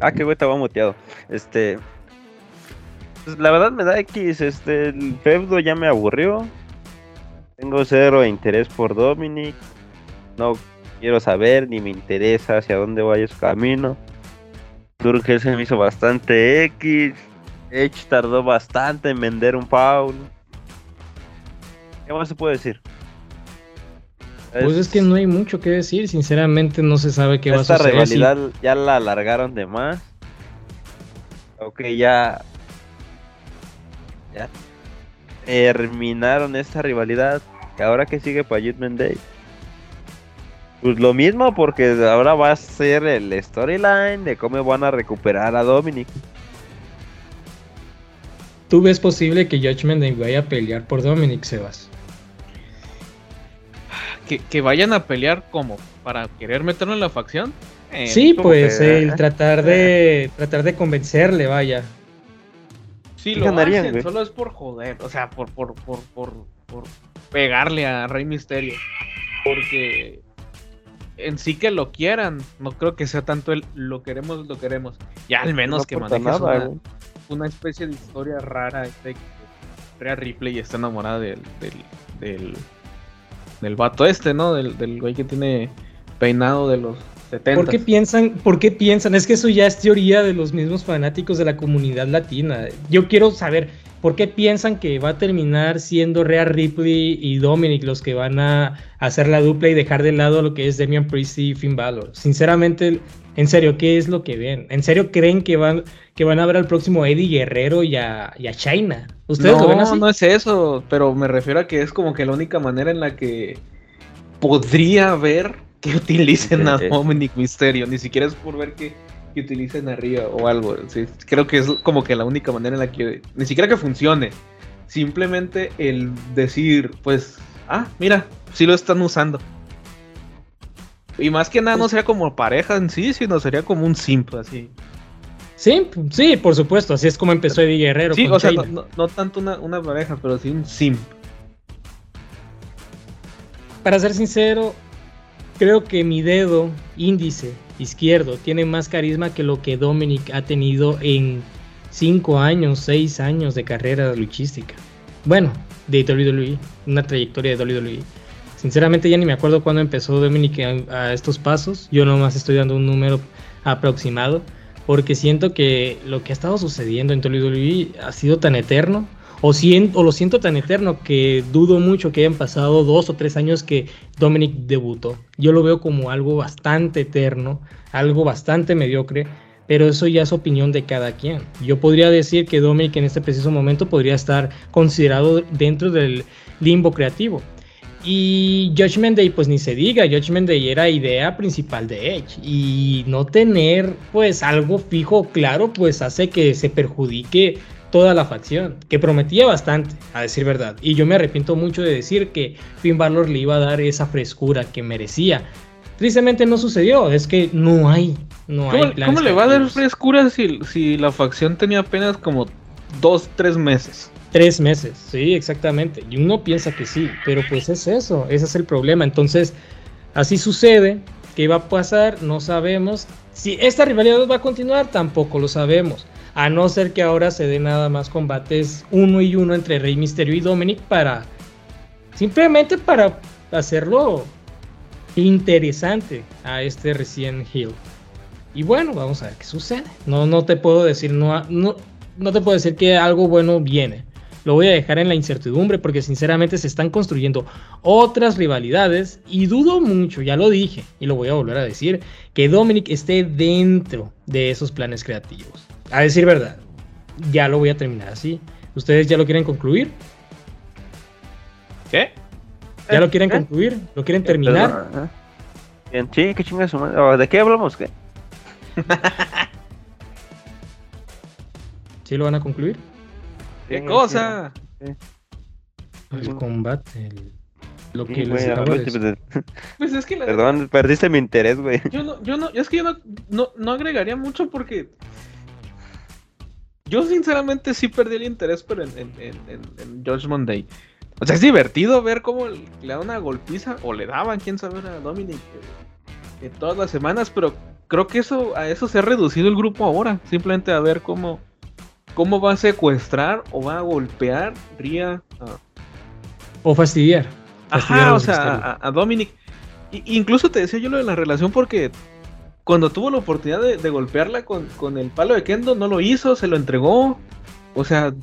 Ah, qué güey, estaba muteado. Este. La verdad me da X. Este, el feudo ya me aburrió. Tengo cero interés por Dominic. No quiero saber ni me interesa hacia dónde vaya su camino. Turkel se me hizo bastante X. Edge tardó bastante en vender un foul. ¿Qué más se puede decir? Pues es que no hay mucho que decir, sinceramente no se sabe qué va a Esta suceder. si- rivalidad ya la alargaron de más. Ok, ya. Ya. Terminaron esta rivalidad. ¿Y ahora que sigue para Judgment Day? Pues lo mismo, porque ahora va a ser el storyline de cómo van a recuperar a Dominic. ¿Tú ves posible que Judgment Day vaya a pelear por Dominic Sebas? Que, que vayan a pelear como para querer meterlo en la facción. Eh, sí, pues que- el tratar de tratar de convencerle, vaya. Sí, ¿Qué lo ganarían, hacen, solo es por joder, o sea, por, por, por, por, por pegarle a Rey Misterio. Porque en sí que lo quieran, no creo que sea tanto el lo queremos, lo queremos. Ya al menos No que manejes nada, una, especie de historia rara de que Rhea Ripley está enamorada del, del, del, del vato este, ¿no? Del, del güey que tiene peinado de los 70. ¿Por qué piensan, por qué piensan? Es que eso ya es teoría de los mismos fanáticos de la comunidad latina. Yo quiero saber por qué piensan que va a terminar siendo Rhea Ripley y Dominic los que van a hacer la dupla y dejar de lado lo que es Damian Priest y Finn Balor. Sinceramente, en serio, ¿qué es lo que ven? ¿En serio creen que van, que van a ver al próximo Eddie Guerrero y a, y a China? ¿Ustedes no, lo ven así? no es eso, pero me refiero a que es como que la única manera en la que podría ver que utilicen a. Dominic Mysterio, ni siquiera es por ver que, que utilicen a Ria o algo, sí, creo que es como que la única manera en la que, ni siquiera que funcione, simplemente el decir, pues ah, mira, sí lo están usando. Y más que nada no sería como pareja en sí, sino sería como un simp, así. Sí, sí, por supuesto, así es como empezó Eddie Guerrero. Sí, con o sea, no- no tanto una, una pareja, pero sí un simp. Para ser sincero, creo que mi dedo índice izquierdo tiene más carisma que lo que Dominic ha tenido en 5 años, 6 años de carrera luchística. Bueno, de WWE, una trayectoria de WWE. Sinceramente ya ni me acuerdo cuándo empezó Dominic a, a estos pasos. Yo nomás estoy dando un número aproximado. Porque siento que lo que ha estado sucediendo en WWE ha sido tan eterno. O, sien- o lo siento tan eterno que dudo mucho que hayan pasado dos o tres años que Dominic debutó. Yo lo veo como algo bastante eterno, algo bastante mediocre, pero eso ya es opinión de cada quien. Yo podría decir que Dominic en este preciso momento podría estar considerado dentro del limbo creativo. Y Judgment Day, pues ni se diga, Judgment Day era idea principal de Edge. Y no tener pues algo fijo, claro, pues hace que se perjudique toda la facción, que prometía bastante, a decir verdad. Y yo me arrepiento mucho de decir que Finn Balor le iba a dar esa frescura que merecía. Tristemente no sucedió, es que no hay, no hay ¿Cómo, planes cómo le va a dar frescura si, si la facción tenía apenas como dos, tres meses? Tres meses, sí, exactamente. Y uno piensa que sí, pero pues es eso, ese es el problema. Entonces, así sucede. ¿Qué va a pasar? No sabemos. Si esta rivalidad va a continuar, tampoco lo sabemos. A no ser que ahora se den nada más combates uno y uno entre Rey Misterio y Dominic para. Simplemente para hacerlo interesante a este recién Hill. Y bueno, vamos a ver qué sucede. No, no te puedo decir, no, no, no te puedo decir que algo bueno viene. Lo voy a dejar en la incertidumbre porque sinceramente se están construyendo otras rivalidades y dudo mucho, ya lo dije y lo voy a volver a decir, que Dominic esté dentro de esos planes creativos. A decir verdad, ya lo voy a terminar así. ¿Ustedes ya lo quieren concluir? ¿Qué? ¿Ya lo quieren ¿Eh? concluir? ¿Lo quieren terminar? ¿eh? Bien, sí, qué chingas. Oh, ¿De qué hablamos? ¿Qué? ¿Sí lo van a concluir? ¿Qué Sí, cosa? El combate, el- lo que les acabo de hablo- decir. Pues es que la Perdón, perdiste mi interés, güey. Yo no, yo no, es que yo no, no, no agregaría mucho porque yo sinceramente sí perdí el interés, pero en, en, en, en, en Judgment Day. O sea, es divertido ver cómo le da una golpiza, o le daban, quién sabe, a Dominic eh, eh, todas las semanas, pero creo que eso a eso se ha reducido el grupo ahora. Simplemente a ver cómo, cómo va a secuestrar o va a golpear Ria a, O fastidiar. Ajá, o sea, a, a Dominic. I- incluso te decía yo lo de la relación porque cuando tuvo la oportunidad de, de golpearla con, con el palo de Kendo, no lo hizo, se lo entregó. O sea,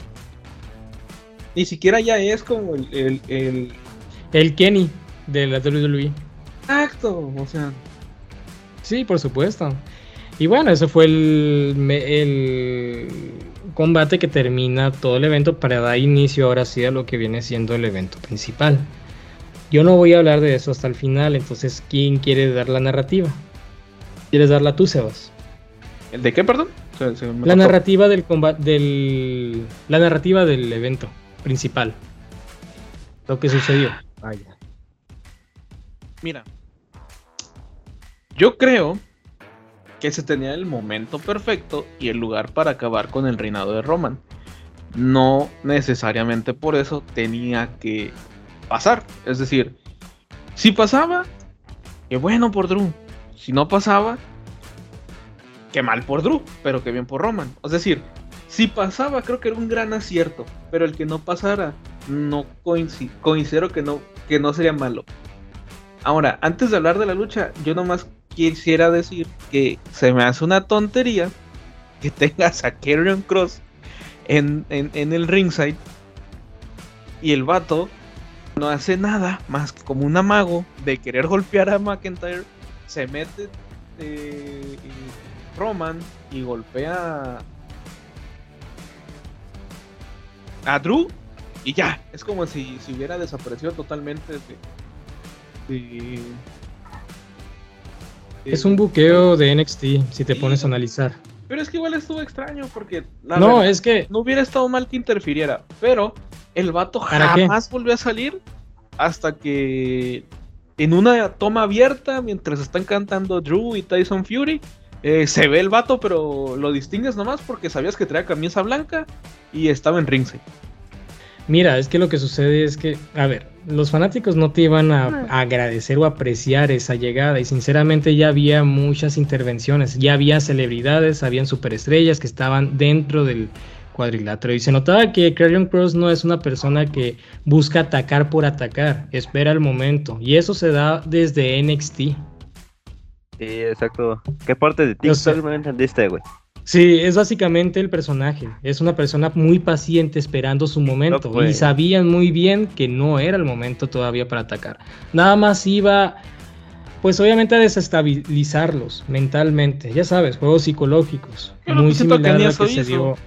ni siquiera ya es como el, el, el El Kenny de la WWE. acto. O sea, Sí, por supuesto. Y bueno, ese fue el, el combate que termina todo el evento para dar inicio ahora sí a lo que viene siendo el evento principal. Yo no voy a hablar de eso hasta el final, entonces ¿quién quiere dar la narrativa? ¿Quieres darla tú, Sebas? ¿el de qué, perdón? Se- se me La narrativa del combate del la narrativa del evento principal. Lo que sucedió. Vaya. Mira, yo creo que se tenía el momento perfecto y el lugar para acabar con el reinado de Roman. No necesariamente por eso tenía que pasar. Es decir, si pasaba, qué bueno por Drew. Si no pasaba, qué mal por Drew, pero qué bien por Roman. Es decir, si pasaba, creo que era un gran acierto, pero el que no pasara, no considero que no, que no sería malo. Ahora, antes de hablar de la lucha, yo nomás quisiera decir que se me hace una tontería que tengas a Karrion Cross en, en, el ringside y el vato no hace nada más que como un amago de querer golpear a McIntyre. Se mete eh, Roman y golpea a Drew y ya. Es como si, si hubiera desaparecido totalmente de- Es un buqueo de NXT, si te Sí. pones a analizar. Pero es que igual estuvo extraño porque la No, verdad, es que no hubiera estado mal que interfiriera. Pero el vato jamás volvió a salir hasta que en una toma abierta, mientras están cantando Drew y Tyson Fury, eh, se ve el vato, pero lo distingues nomás porque sabías que traía camisa blanca y estaba en ringside. Mira, es que lo que sucede es que, a ver, los fanáticos no te iban a, a agradecer o apreciar esa llegada y sinceramente ya había muchas intervenciones, ya había celebridades, habían superestrellas que estaban dentro del cuadrilátero y se notaba que Karrion Cross no es una persona que busca atacar por atacar, espera el momento y eso se da desde NXT. Sí, exacto. ¿Qué parte de sé. TikTok no entendiste, güey? Sí, es básicamente el personaje. Es una persona muy paciente esperando su momento. No, y sabían muy bien que no era el momento todavía para atacar. Nada más iba, pues obviamente a desestabilizarlos mentalmente. Ya sabes, juegos psicológicos. Pero muy que similar a lo que se hizo. dio.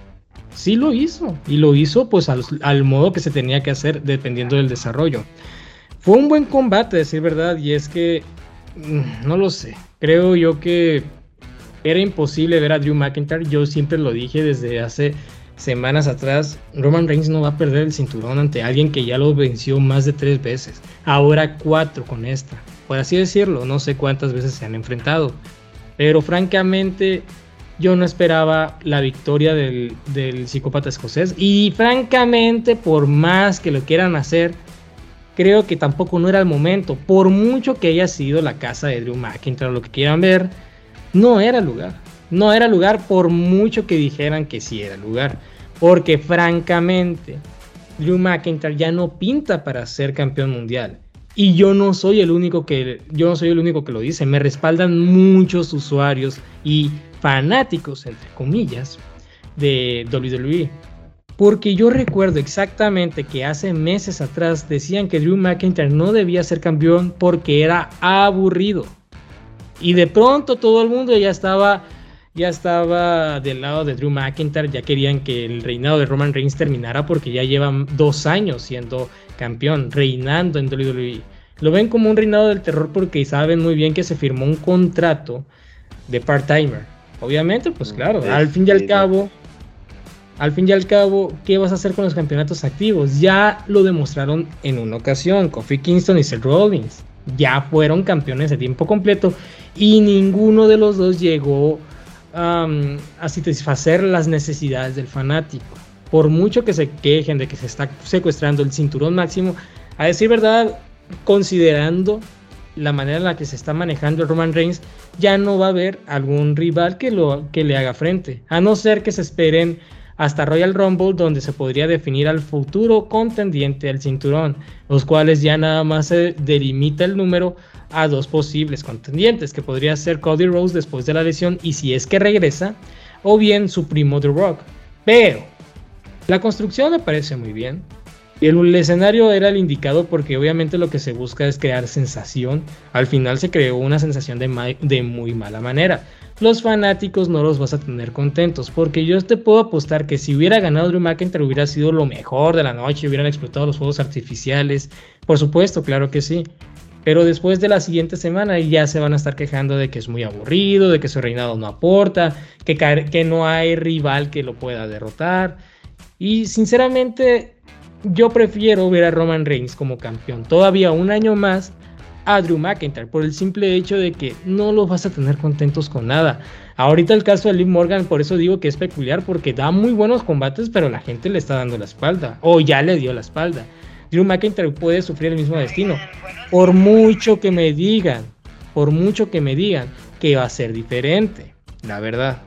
Sí lo hizo. Y lo hizo pues al, al modo que se tenía que hacer dependiendo del desarrollo. Fue un buen combate, decir verdad. Y es que, mm, no lo sé. Creo yo que era imposible ver a Drew McIntyre. Yo siempre lo dije desde hace semanas atrás. Roman Reigns no va a perder el cinturón ante alguien que ya lo venció más de tres veces. Ahora cuatro con esta. Por así decirlo, no sé cuántas veces se han enfrentado. Pero francamente, yo no esperaba la victoria del, del psicópata escocés. Y francamente, por más que lo quieran hacer, creo que tampoco no era el momento. Por mucho que haya sido la casa de Drew McIntyre, lo que quieran ver, no era lugar. No era lugar por mucho que dijeran que sí era lugar. Porque francamente, Drew McIntyre ya no pinta para ser campeón mundial. Y yo no soy el único que yo no soy el único que lo dice, me respaldan muchos usuarios y fanáticos entre comillas de WWE. Porque yo recuerdo exactamente que hace meses atrás decían que Drew McIntyre no debía ser campeón porque era aburrido. Y de pronto todo el mundo ya estaba ya estaba del lado de Drew McIntyre, ya querían que el reinado de Roman Reigns terminara porque ya llevan dos años siendo campeón, reinando en WWE. Lo ven como un reinado del terror porque saben muy bien que se firmó un contrato de part-timer. Obviamente, pues claro, Sí, al fin y al sí, cabo, al fin y al cabo, ¿qué vas a hacer con los campeonatos activos? Ya lo demostraron en una ocasión, Kofi Kingston y Seth Rollins. Ya fueron campeones de tiempo completo y ninguno de los dos llegó a satisfacer las necesidades del fanático. Por mucho que se quejen de que se está secuestrando el cinturón máximo, a decir verdad, considerando la manera en la que se está manejando Roman Reigns, ya no va a haber algún rival que, lo, que le haga frente, a no ser que se esperen hasta Royal Rumble, donde se podría definir al futuro contendiente al cinturón, los cuales ya nada más se delimita el número a dos posibles contendientes, que podría ser Cody Rose después de la lesión y si es que regresa, o bien su primo The Rock. Pero la construcción me parece muy bien. Y el, escenario era el indicado porque obviamente lo que se busca es crear sensación. Al final se creó una sensación de, muy mala manera. Los fanáticos no los vas a tener contentos porque yo te puedo apostar que si hubiera ganado Drew McIntyre hubiera sido lo mejor de la noche, hubieran explotado los fuegos artificiales. Por supuesto, claro que sí. Pero después de la siguiente semana ya se van a estar quejando de que es muy aburrido, de que su reinado no aporta, que no hay rival que lo pueda derrotar. Y sinceramente, yo prefiero ver a Roman Reigns como campeón todavía un año más a Drew McIntyre por el simple hecho de que no los vas a tener contentos con nada. Ahorita el caso de Liv Morgan, por eso digo que es peculiar porque da muy buenos combates, pero la gente le está dando la espalda o ya le dio la espalda. Drew McIntyre puede sufrir el mismo destino. Por mucho que me digan, por mucho que me digan que va a ser diferente, la verdad.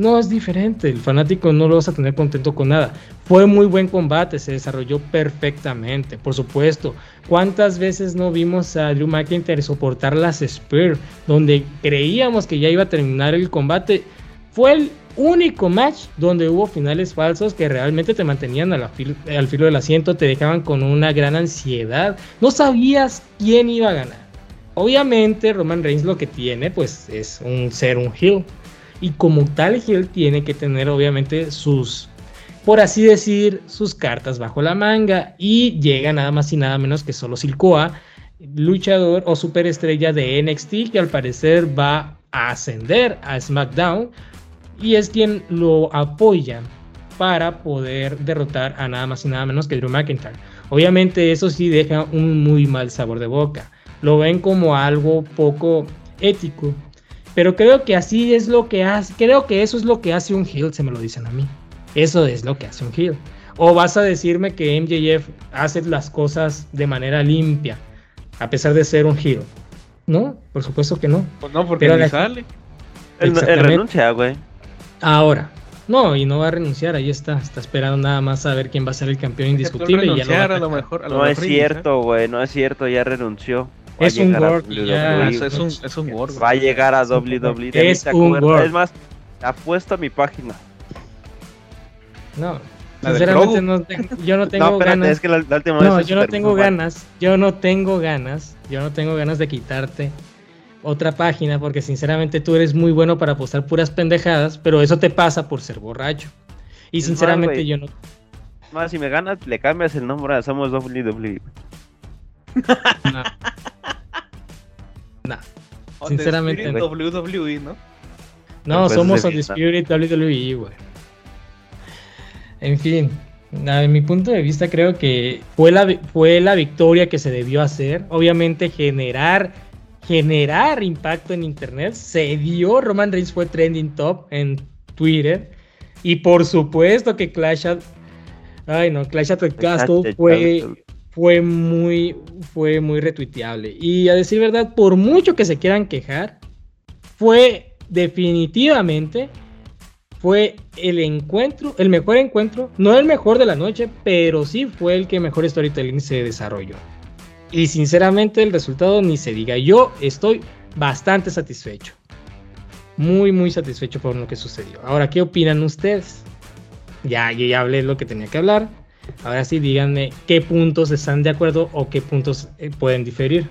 No es diferente, el fanático no lo vas a tener contento con nada. Fue muy buen combate, se desarrolló perfectamente, por supuesto. ¿Cuántas veces no vimos a Drew McIntyre soportar las Spear, donde creíamos que ya iba a terminar el combate? Fue el único match donde hubo finales falsos que realmente te mantenían al filo del asiento, te dejaban con una gran ansiedad. No sabías quién iba a ganar. Obviamente Roman Reigns lo que tiene pues es un ser un heel. Y como tal heel tiene que tener obviamente sus, por así decir, sus cartas bajo la manga. Y llega nada más y nada menos que solo Silcoa, luchador o superestrella de NXT que al parecer va a ascender a SmackDown. Y es quien lo apoya para poder derrotar a nada más y nada menos que Drew McIntyre. Obviamente eso sí deja un muy mal sabor de boca. Lo ven como algo poco ético. Pero creo que así es lo que hace, creo que eso es lo que hace un heel, se me lo dicen a mí. Eso es lo que hace un heel. O vas a decirme que MJF hace las cosas de manera limpia, a pesar de ser un heel. No, por supuesto que no. Pues no, porque Pero ni la- sale. Él, renuncia, güey. Ahora, no, y no va a renunciar, ahí está. Está esperando nada más a ver quién va a ser el campeón indiscutible. y ya no va a renunciar a lo mejor. a lo No es cierto, güey, no es cierto, ya renunció. Va a Es un. Ah, es un, es un Word. Va a llegar a WWE. Es ¿te un work. Es más, apuesto a mi página. No, sinceramente no tengo- yo no tengo no, espérate, ganas. es que la, la última vez No, yo no tengo mal. ganas, yo no tengo ganas, yo no tengo ganas de quitarte otra página porque sinceramente tú eres muy bueno para apostar puras pendejadas, pero eso te pasa por ser borracho. Y Es sinceramente yo no... Más, si me ganas, le cambias el nombre a Somos WWE. no. Sinceramente no. WWE, ¿no? No, Pues somos Undisputed WWE, güey. En fin, a mi punto de vista creo que fue la, fue la victoria que se debió hacer. Obviamente generar, generar impacto en internet. Se dio, Roman Reigns fue trending top en Twitter. Y por supuesto que Clash at, ay no, Clash at the Castle fue, fue muy, fue muy retuiteable. Y a decir verdad, por mucho que se quieran quejar, fue definitivamente fue el encuentro, el mejor encuentro, no el mejor de la noche, pero sí fue el que mejor storytelling se desarrolló. Y sinceramente el resultado ni se diga. Yo estoy bastante satisfecho. Muy, muy satisfecho por lo que sucedió. Ahora, ¿qué opinan ustedes? Ya, yo ya hablé lo que tenía que hablar. Ahora sí, díganme qué puntos están de acuerdo o qué puntos eh, pueden diferir.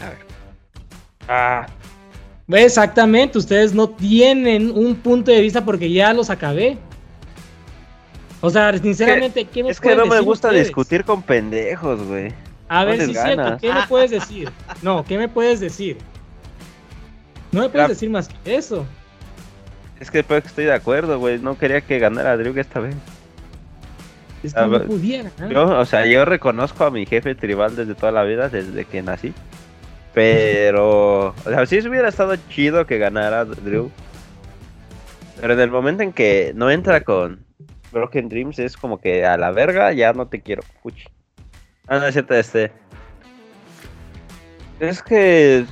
A ver. Ah. Exactamente, ustedes no tienen un punto de vista porque ya los acabé. O sea, sinceramente, ¿qué me Es que no me gusta ustedes? discutir con pendejos, güey. A ver, No si es cierto. ¿qué me puedes decir? No, ¿qué me puedes decir? No me puedes decir más que eso. Es que pues, estoy de acuerdo, güey. No quería que ganara Drew esta vez. Es que A no pudiera. ¿ah? Yo, o sea, yo reconozco a mi jefe tribal desde toda la vida, desde que nací. Pero, o sea, sí hubiera estado chido que ganara Drew. Pero en el momento en que no entra con Broken Dreams, es como que a la verga ya no te quiero. Puchi. Ah, no es cierto, este. Es que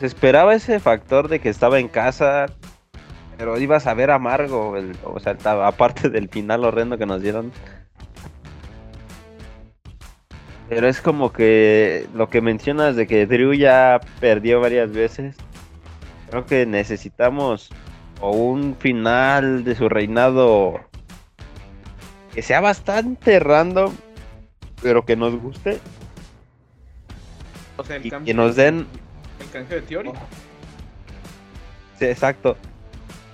se esperaba ese factor de que estaba en casa, pero ibas a ver amargo, el- o sea, aparte del final horrendo que nos dieron. Pero es como que lo que mencionas de que Drew ya perdió varias veces. Creo que necesitamos o un final de su reinado que sea bastante random, pero que nos guste O sea, el y cambio. que nos den El canje de Theory. Sí, exacto.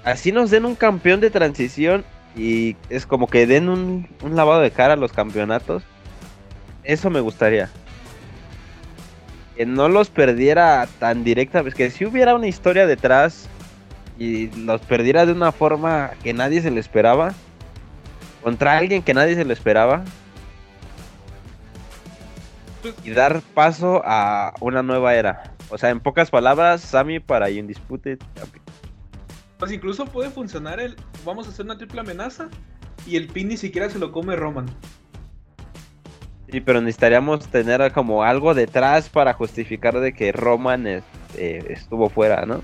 Así nos den un campeón de transición y es como que den un, un lavado de cara a los campeonatos. Eso me gustaría. Que no los perdiera tan directa, pues que si hubiera una historia detrás y los perdiera de una forma que nadie se lo esperaba, contra alguien que nadie se lo esperaba, y dar paso a una nueva era. O sea, en pocas palabras, Sammy para Undisputed Champion. Pues incluso puede funcionar el. Vamos a hacer una triple amenaza. Y el pin ni siquiera se lo come Roman. Sí, pero necesitaríamos tener como algo detrás para justificar de que Roman es- eh, estuvo fuera, ¿no?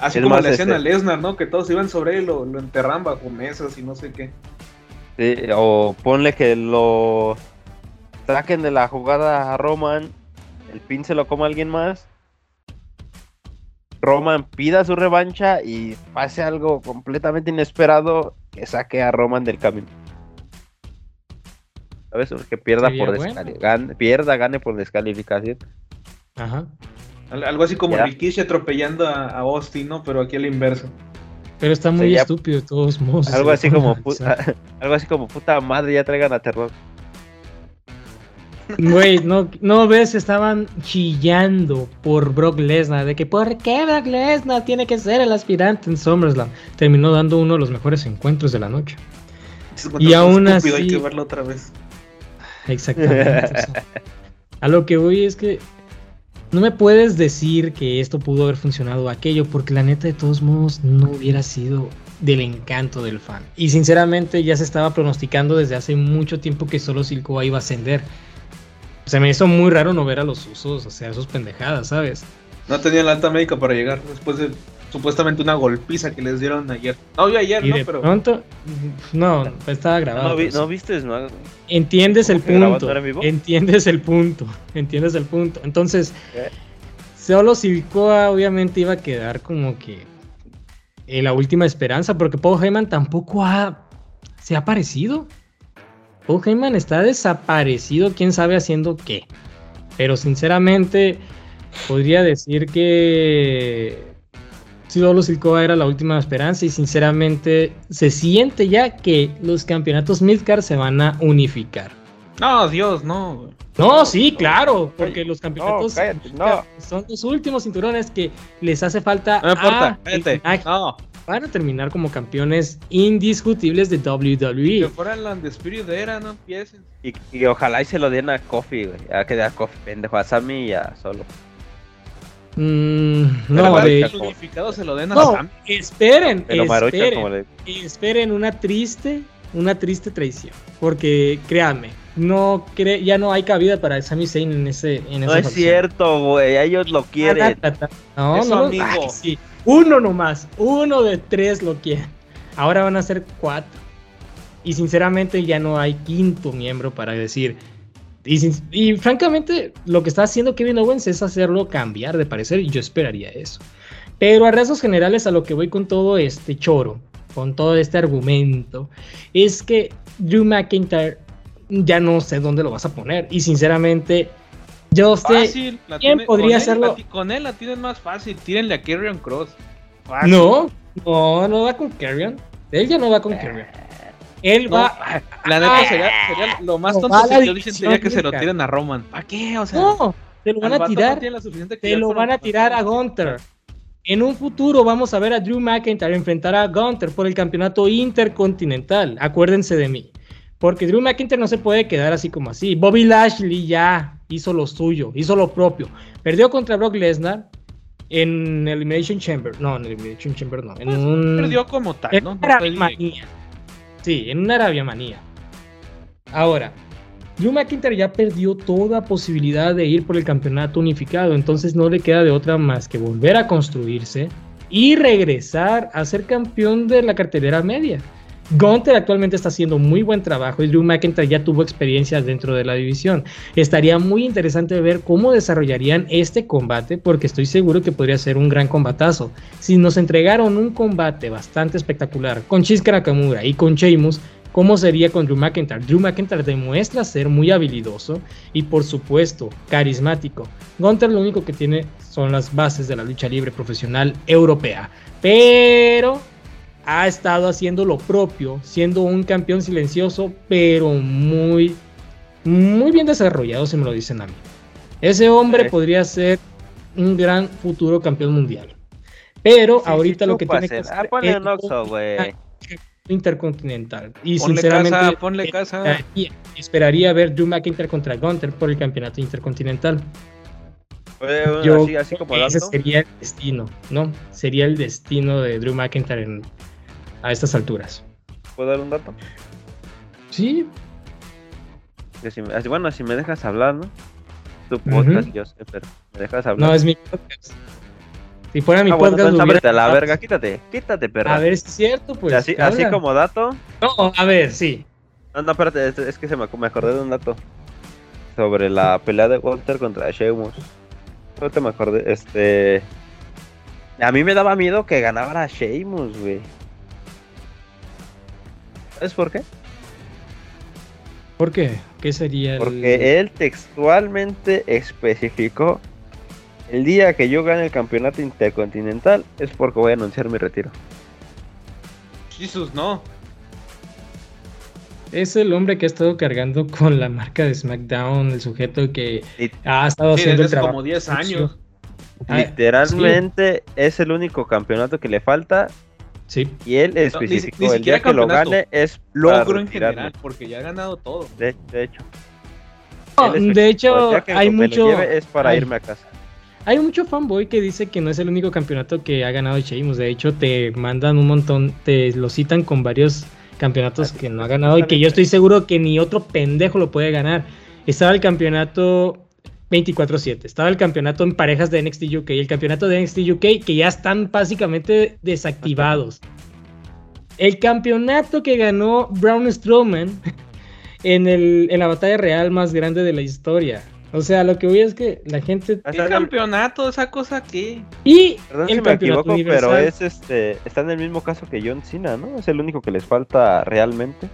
Así Es como le hacían este- a Lesnar, ¿no? Que todos iban sobre él, lo, lo enterran bajo mesas y no sé qué. Sí, o ponle que lo saquen de la jugada a Roman, el pin se lo coma alguien más. Roman pida su revancha y pase algo completamente inesperado que saque a Roman del camino. ¿Sabes? Que pierda Sería por bueno. descali- gane- pierda, gane por descalificación. Ajá. Al- Algo así como. Rikishi atropellando a, a Austin, ¿no? Pero aquí a la inversa. Pero está muy Sería- estúpido de todos modos. Algo así como puta, algo así como puta madre, ya traigan a terror. Güey, no, no ves, estaban chillando por Brock Lesnar, de que por qué Brock Lesnar tiene que ser el aspirante en SummerSlam. Terminó dando uno de los mejores encuentros de la noche. Y aún estúpido, Hay así- que verlo otra vez. Exactamente. a lo que voy es que no me puedes decir que esto pudo haber funcionado aquello, porque la neta de todos modos no hubiera sido del encanto del fan. Y sinceramente ya se estaba pronosticando desde hace mucho tiempo que solo Silcoa iba a ascender. Se me hizo muy raro no ver a los usos, o sea, esos pendejadas, ¿sabes? No tenían la alta médica para llegar después de supuestamente una golpiza que les dieron ayer. No, yo ayer, Y ¿no? de Pero pronto, no, estaba grabado. ¿No, vi- pues. no viste Smack? Entiendes el ¿Cómo que grabando punto. Entiendes el punto. Entiendes el punto. Entonces, ¿Qué? solo Silcoa obviamente iba a quedar como que en la última esperanza, porque Paul Heyman tampoco ha, se ha aparecido. Paul Heyman está desaparecido, quién sabe haciendo qué. Pero sinceramente, podría decir que solo Silcoa era la última esperanza y sinceramente se siente ya que los campeonatos Midcard se van a unificar. No, Dios, no. güey. No, sí, claro, porque los campeonatos cállate, no. son los últimos cinturones que les hace falta. No importa, a No. Van a terminar como campeones indiscutibles de Que WWE. fueran la Spirit era, no empiecen. Y, y ojalá y se lo den a Kofi, güey. Ya que a Kofi, pendejo, a Sammy y a Solo. Mm, no, de se lo den a No, esperen, esperen, esperen una triste, una triste traición, porque créanme, no cre- ya no hay cabida para Sami Zayn en ese, en No esa es facción. cierto, güey. Ellos lo quieren. No, Es no, amigo. ay, sí. Uno nomás, uno de tres lo quiere. Ahora van a ser cuatro. Y sinceramente ya no hay quinto miembro para decir. Y, francamente, lo que está haciendo Kevin Owens es hacerlo cambiar de parecer y yo esperaría eso. Pero a rasgos generales, a lo que voy con todo este choro, con todo este argumento, es que Drew McIntyre ya no sé dónde lo vas a poner. Y sinceramente, yo sé. Fácil. ¿quién tiene- podría con hacerlo? con él la tienen más fácil. Tírenle a Carrion Cross. Fácil. No, no, no va con Carrion. Él ya no va con Carrion. Él No, va. La neta Ah. sería, sería lo más tonto si yo dicen sería que se lo tiren a Roman. ¿Para qué? O sea, No, te lo van a no tirar. Te lo van a tirar a. Gunter. En un futuro vamos a ver a Drew McIntyre enfrentar a Gunter por el campeonato intercontinental. Acuérdense de mí. Porque Drew McIntyre no se puede quedar así como así. Bobby Lashley ya hizo lo suyo, hizo lo propio. Perdió contra Brock Lesnar en Elimination Chamber. No, en Elimination Chamber no. En Pues, un... Perdió como tal, ¿no? No Sí, en una Arabia manía. Ahora, Drew McIntyre ya perdió toda posibilidad de ir por el campeonato unificado, entonces no le queda de otra más que volver a construirse y regresar a ser campeón de la cartelera media. Gunther actualmente está haciendo muy buen trabajo y Drew McIntyre ya tuvo experiencias dentro de la división. Estaría muy interesante ver cómo desarrollarían este combate porque estoy seguro que podría ser un gran combatazo. Si nos entregaron un combate bastante espectacular con Shizuka Nakamura y con Sheamus, ¿cómo sería con Drew McIntyre? Drew McIntyre demuestra ser muy habilidoso y por supuesto carismático. Gunther lo único que tiene son las bases de la lucha libre profesional europea. Pero ha estado haciendo lo propio, siendo un campeón silencioso, pero muy, muy bien desarrollado, si me lo dicen a mí. Ese hombre Sí. podría ser un gran futuro campeón mundial. Pero Sí, ahorita sí, lo que tiene que hacer. hacer Ah, ponle es un güey. intercontinental. Y Ponle sinceramente, casa, ponle casa. esperaría, ver Drew McIntyre contra Gunther por el campeonato intercontinental. Yo así, así como ese sería el destino, ¿no? Sería el destino de Drew McIntyre en- a estas alturas. ¿Puedo dar un dato? Sí, si me- bueno, si me dejas hablar, ¿no? Tu podcast, yo sé, pero me dejas hablar. no es mi podcast. Si fuera mi Ah, bueno, podcast, ábrete hubiera- a la verga, quítate, quítate, perra. A ver es cierto, pues. así, como dato. No, a ver, sí. No, no, espérate, es, es que se me, me acordé de un dato. Sobre la pelea de Walter contra Sheamus. Ahorita me acordé, este... A mí me daba miedo que ganara Sheamus, güey. ¿Sabes por qué? ¿Por qué? ¿Qué sería el... Porque él textualmente especificó el día que yo gane el campeonato intercontinental es porque voy a anunciar mi retiro. Jesus, no. Es el hombre que ha estado cargando con la marca de SmackDown, el sujeto que Y- ha estado Sí, haciendo el hace trabajo. como 10 años. Ah, Literalmente es el único campeonato que le falta Sí. Y él especificó, ni el día que lo gane es Logro en general, porque ya ha ganado todo. De, de hecho. No, de hecho, el día que hay mucho- lleve es para hay- irme a casa. Hay mucho fanboy que dice que no es el único campeonato que ha ganado Sheamus. De hecho, te mandan un montón, te lo citan con varios campeonatos que no ha ganado y que yo estoy seguro que ni otro pendejo lo puede ganar. Estaba el campeonato 24-7, estaba el campeonato en parejas de NXT UK y el campeonato de NXT UK que ya están básicamente desactivados. El campeonato que ganó Braun Strowman en, el, en la batalla real más grande de la historia. O sea, lo que voy es que la gente... ¿Qué sea, campeonato? ¿Esa cosa qué? Y Perdón el si me campeonato equivoco, universal. pero es este, está en el mismo caso que John Cena, ¿no? Es el único que les falta realmente.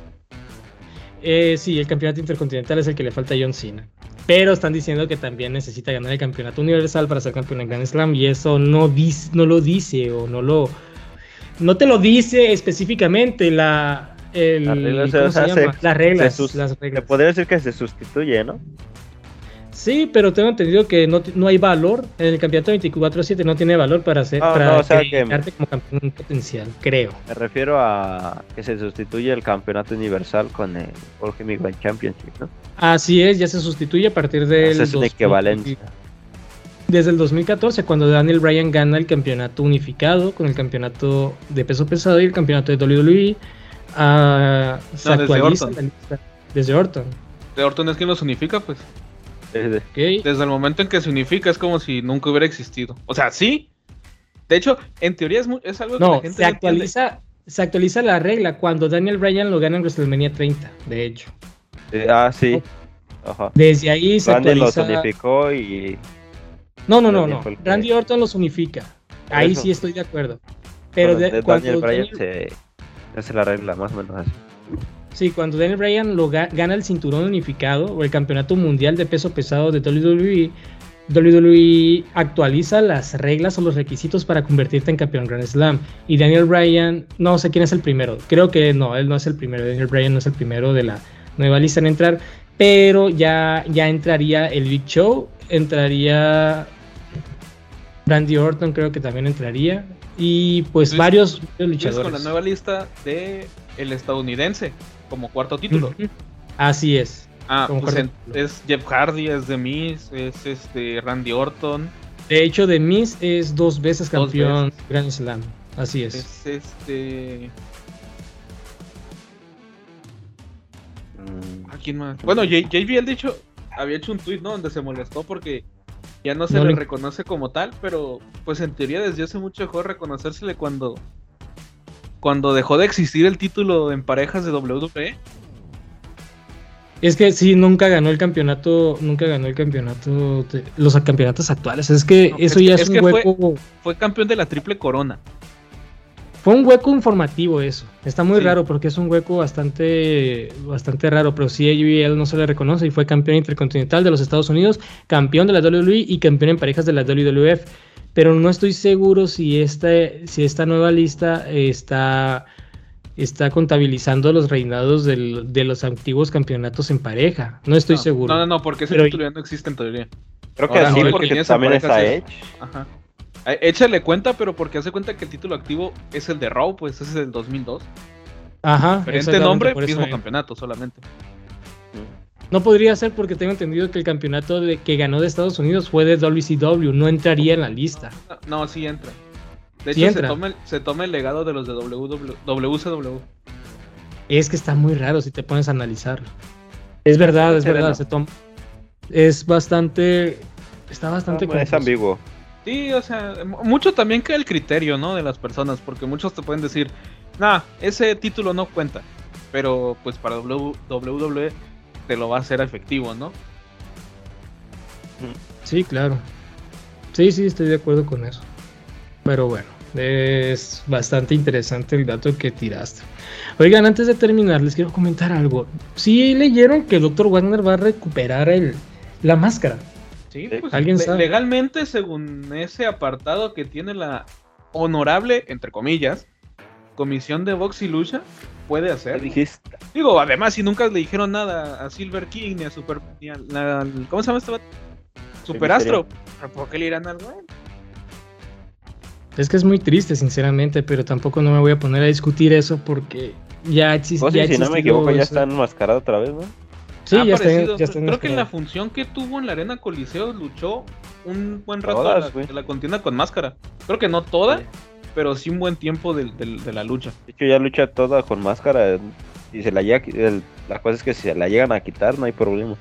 Eh, sí, el campeonato intercontinental es el que le falta a John Cena. Pero están diciendo que también necesita ganar el campeonato universal para ser campeón en Grand Slam. Y eso no, dice, no lo dice o no lo. No te lo dice específicamente la. el- Las reglas, ¿cómo o sea, se se- llama? las reglas. se las Se podría decir que se sustituye, ¿no? Sí, pero tengo entendido que no, no hay valor. En el campeonato 24-7 no tiene valor para ser. No, para no, o sea que- acreditarte como campeón potencial, creo. Me refiero a que se sustituye el campeonato universal con el World Heavyweight Championship, ¿no? Así es, ya se sustituye a partir del. Es una 2000. equivalencia. Desde el 2014, cuando Daniel Bryan gana el campeonato unificado con el campeonato de peso pesado y el campeonato de WWE, ah, se No, desde actualiza Orton. la lista. Desde Orton. De Orton es quien los unifica, pues. Desde el momento en que se unifica es como si nunca hubiera existido. O sea, sí. De hecho, en teoría es, algo que la gente se entiende. actualiza, se actualiza la regla cuando Daniel Bryan lo gana en WrestleMania 30, de hecho. eh, ah, sí. Ajá. Desde ahí se Randy los actualiza. unificó y No, no, no, no. Randy Orton los unifica. Ahí eso. sí estoy de acuerdo. Pero bueno, de- de cuando Daniel Bryan Daniel- se hace la regla, más o menos así. Sí, cuando Daniel Bryan lo ga- gana el cinturón unificado o el campeonato mundial de peso pesado de WWE, WWE actualiza las reglas o los requisitos para convertirte en campeón Grand Slam. Y Daniel Bryan, no sé quién es el primero. Creo que no, él no es el primero. Daniel Bryan no es el primero de la nueva lista en entrar. Pero ya, ya entraría el Big Show, entraría Randy Orton, creo que también entraría. Y pues Luis- varios, varios Luis luchadores. con la nueva lista de el estadounidense como cuarto título. Así es. Ah, pues en- es Jeff Hardy, es The Miz, es este Randy Orton, De hecho, The Miz es dos veces Dos campeón Grand Slam. Así es. es este Mm, ¿a quién más? Bueno, J- JBL de hecho había hecho un tweet, ¿no? Donde se molestó porque ya no se No le le- reconoce como tal, pero pues en teoría desde hace mucho dejó de reconocérsele cuando cuando dejó de existir el título en parejas de. WWE. Es que sí, nunca ganó el campeonato, nunca ganó el campeonato, de- los campeonatos actuales. Es que No, eso es ya que- es, un fue- hueco, Fue campeón de la triple corona. fue un hueco informativo eso. Está muy Sí. raro porque es un hueco bastante, bastante raro, pero sí a JBL no se le reconoce y fue campeón intercontinental de los Estados Unidos, campeón de la WWE y campeón en parejas de la WWF. Pero no estoy seguro si esta, si esta nueva lista está, está contabilizando los reinados del- de los antiguos campeonatos en pareja. No estoy no, seguro. No, no, no, porque ese Pero- título ya no existe en teoría. Creo que Ahora, sí, porque también pareja está es- Edge. Ajá. Eh, Échale cuenta, pero porque hace cuenta que el título activo es el de Raw, pues ese es del 2002. Ajá. Diferente nombre, mismo campeonato solamente. No podría ser porque tengo entendido que el campeonato de, que ganó de Estados Unidos fue de WCW, no entraría en la lista. No, no, sí entra. De Sí hecho, entra. Se, toma el, se toma el legado de los de WW, WCW. Es que está muy raro si te pones a analizarlo. Es verdad, es Sereno. verdad, se toma. Es bastante. Está bastante No, es confuso. ambiguo. Sí, o sea, mu- mucho también queda el criterio, ¿no? De las personas, porque muchos te pueden decir, nah, ese título no cuenta. Pero pues para WWE te lo va a hacer efectivo, ¿no? Sí, claro. Sí, sí, estoy de acuerdo con eso. Pero bueno, es bastante interesante el dato que tiraste. Oigan, antes de terminar, les quiero comentar algo. Sí leyeron que Dr. Wagner va a recuperar el, la máscara. Sí, pues ¿Alguien le- sabe? legalmente, según ese apartado que tiene la honorable, entre comillas, Comisión de Box y Lucha, puede ¿Qué hacer. dijiste? Digo, además, si nunca le dijeron nada a Silver King ni a Super. Ni al- al- ¿Cómo se llama este vato? Super Astro. ¿Por qué le irán algo a él? Es que es muy triste, sinceramente, pero tampoco no me voy a poner a discutir eso porque ya existe. Pues ya sí, si no me equivoco, ya eso. está enmascarado otra vez, ¿no? Sí, Ha ya está, ya está Creo que en la función que tuvo en la Arena Coliseo luchó un buen rato Todas, de la, güey. de la contienda con máscara. Creo que no toda, Sí. Pero sí un buen tiempo del- del- de, la lucha. De hecho, ya lucha toda con máscara. Y se la llega, el- la cosa es que si se la llegan a quitar, no hay problema.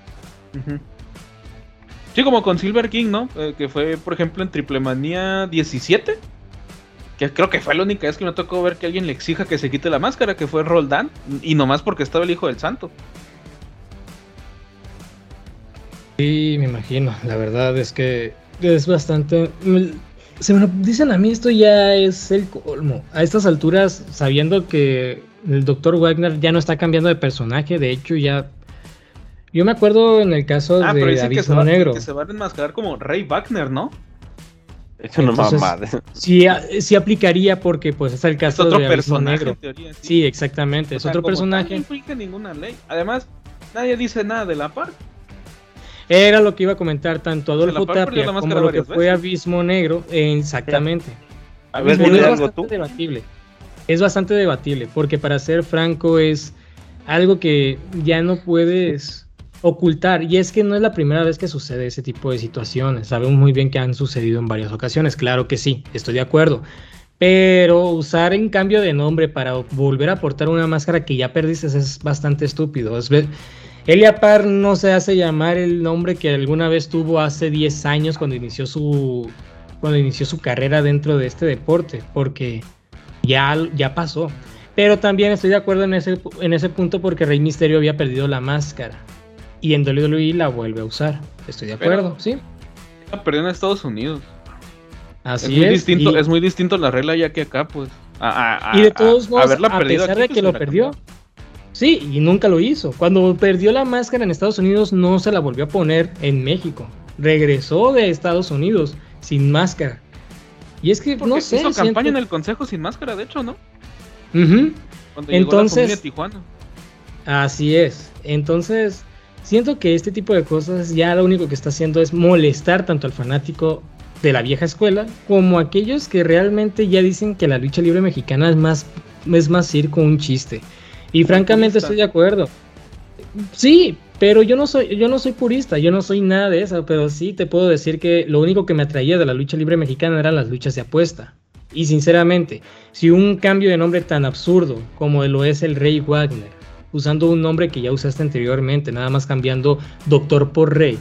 Sí, como con Silver King, ¿no? Eh, que fue, por ejemplo, en Triple Manía 17. Que creo que fue la única vez que me tocó ver que alguien le exija que se quite la máscara, que fue Roldán. Y nomás porque estaba el hijo del santo. Sí, me imagino. La verdad es que es bastante. Se me lo dicen a mí, esto ya es el colmo. A estas alturas, sabiendo que el Dr. Wagner ya no está cambiando de personaje, de hecho, ya. Yo me acuerdo en el caso Ah, pero de dicen que se, va, Negro. que se van a enmascarar como Rey Wagner, ¿no? Es una Entonces. Sí, sí aplicaría porque pues es el Es caso otro de personaje, Negro. en teoría. Sí, exactamente. O Es sea, otro personaje. No infringe ninguna ley. Además, nadie dice nada de la par. Era lo que iba a comentar tanto Adolfo Tapia como lo que fue veces. Abismo Negro. eh, exactamente. A ver, Abismo dile Negro es bastante tú. debatible. Es bastante debatible, porque para ser franco es algo que ya no puedes ocultar. Y es que no es la primera vez que sucede ese tipo de situaciones. Sabemos muy bien que han sucedido en varias ocasiones. Claro que sí, estoy de acuerdo. Pero usar en cambio de nombre para volver a aportar una máscara que ya perdiste es bastante estúpido. Es ve- Elia Parr no se hace llamar el nombre que alguna vez tuvo hace 10 años cuando inició su cuando inició su carrera dentro de este deporte, porque ya, ya pasó. Pero también estoy de acuerdo en ese, en ese punto porque Rey Misterio había perdido la máscara y en WWE la vuelve a usar. Estoy de Pero- acuerdo, sí. La perdió en Estados Unidos. Así es muy es. distinto, y- es muy distinto la regla ya que acá, pues. A, a- a- Y de todos modos, a perdido pesar aquí, de pues, que lo perdió. Sí, y nunca lo hizo. Cuando perdió la máscara en Estados Unidos, no se la volvió a poner en México. Regresó de Estados Unidos sin máscara. Y es que, no sé. hizo siento- campaña en el consejo sin máscara, de hecho, ¿no? Cuando llegó la Entonces- familia Tijuana. Así es. Entonces, siento que este tipo de cosas ya lo único que está haciendo es molestar tanto al fanático de la vieja escuela como a aquellos que realmente ya dicen que la lucha libre mexicana es más, es más circo, un chiste. Y francamente purista. estoy de acuerdo. Sí, pero yo no soy, yo no soy purista, yo no soy nada de eso, pero sí te puedo decir que lo único que me atraía de la lucha libre mexicana eran las luchas de apuesta. Y sinceramente, si un cambio de nombre tan absurdo como lo es el Rey Wagner, usando un nombre que ya usaste anteriormente, nada más cambiando Doctor por Rey,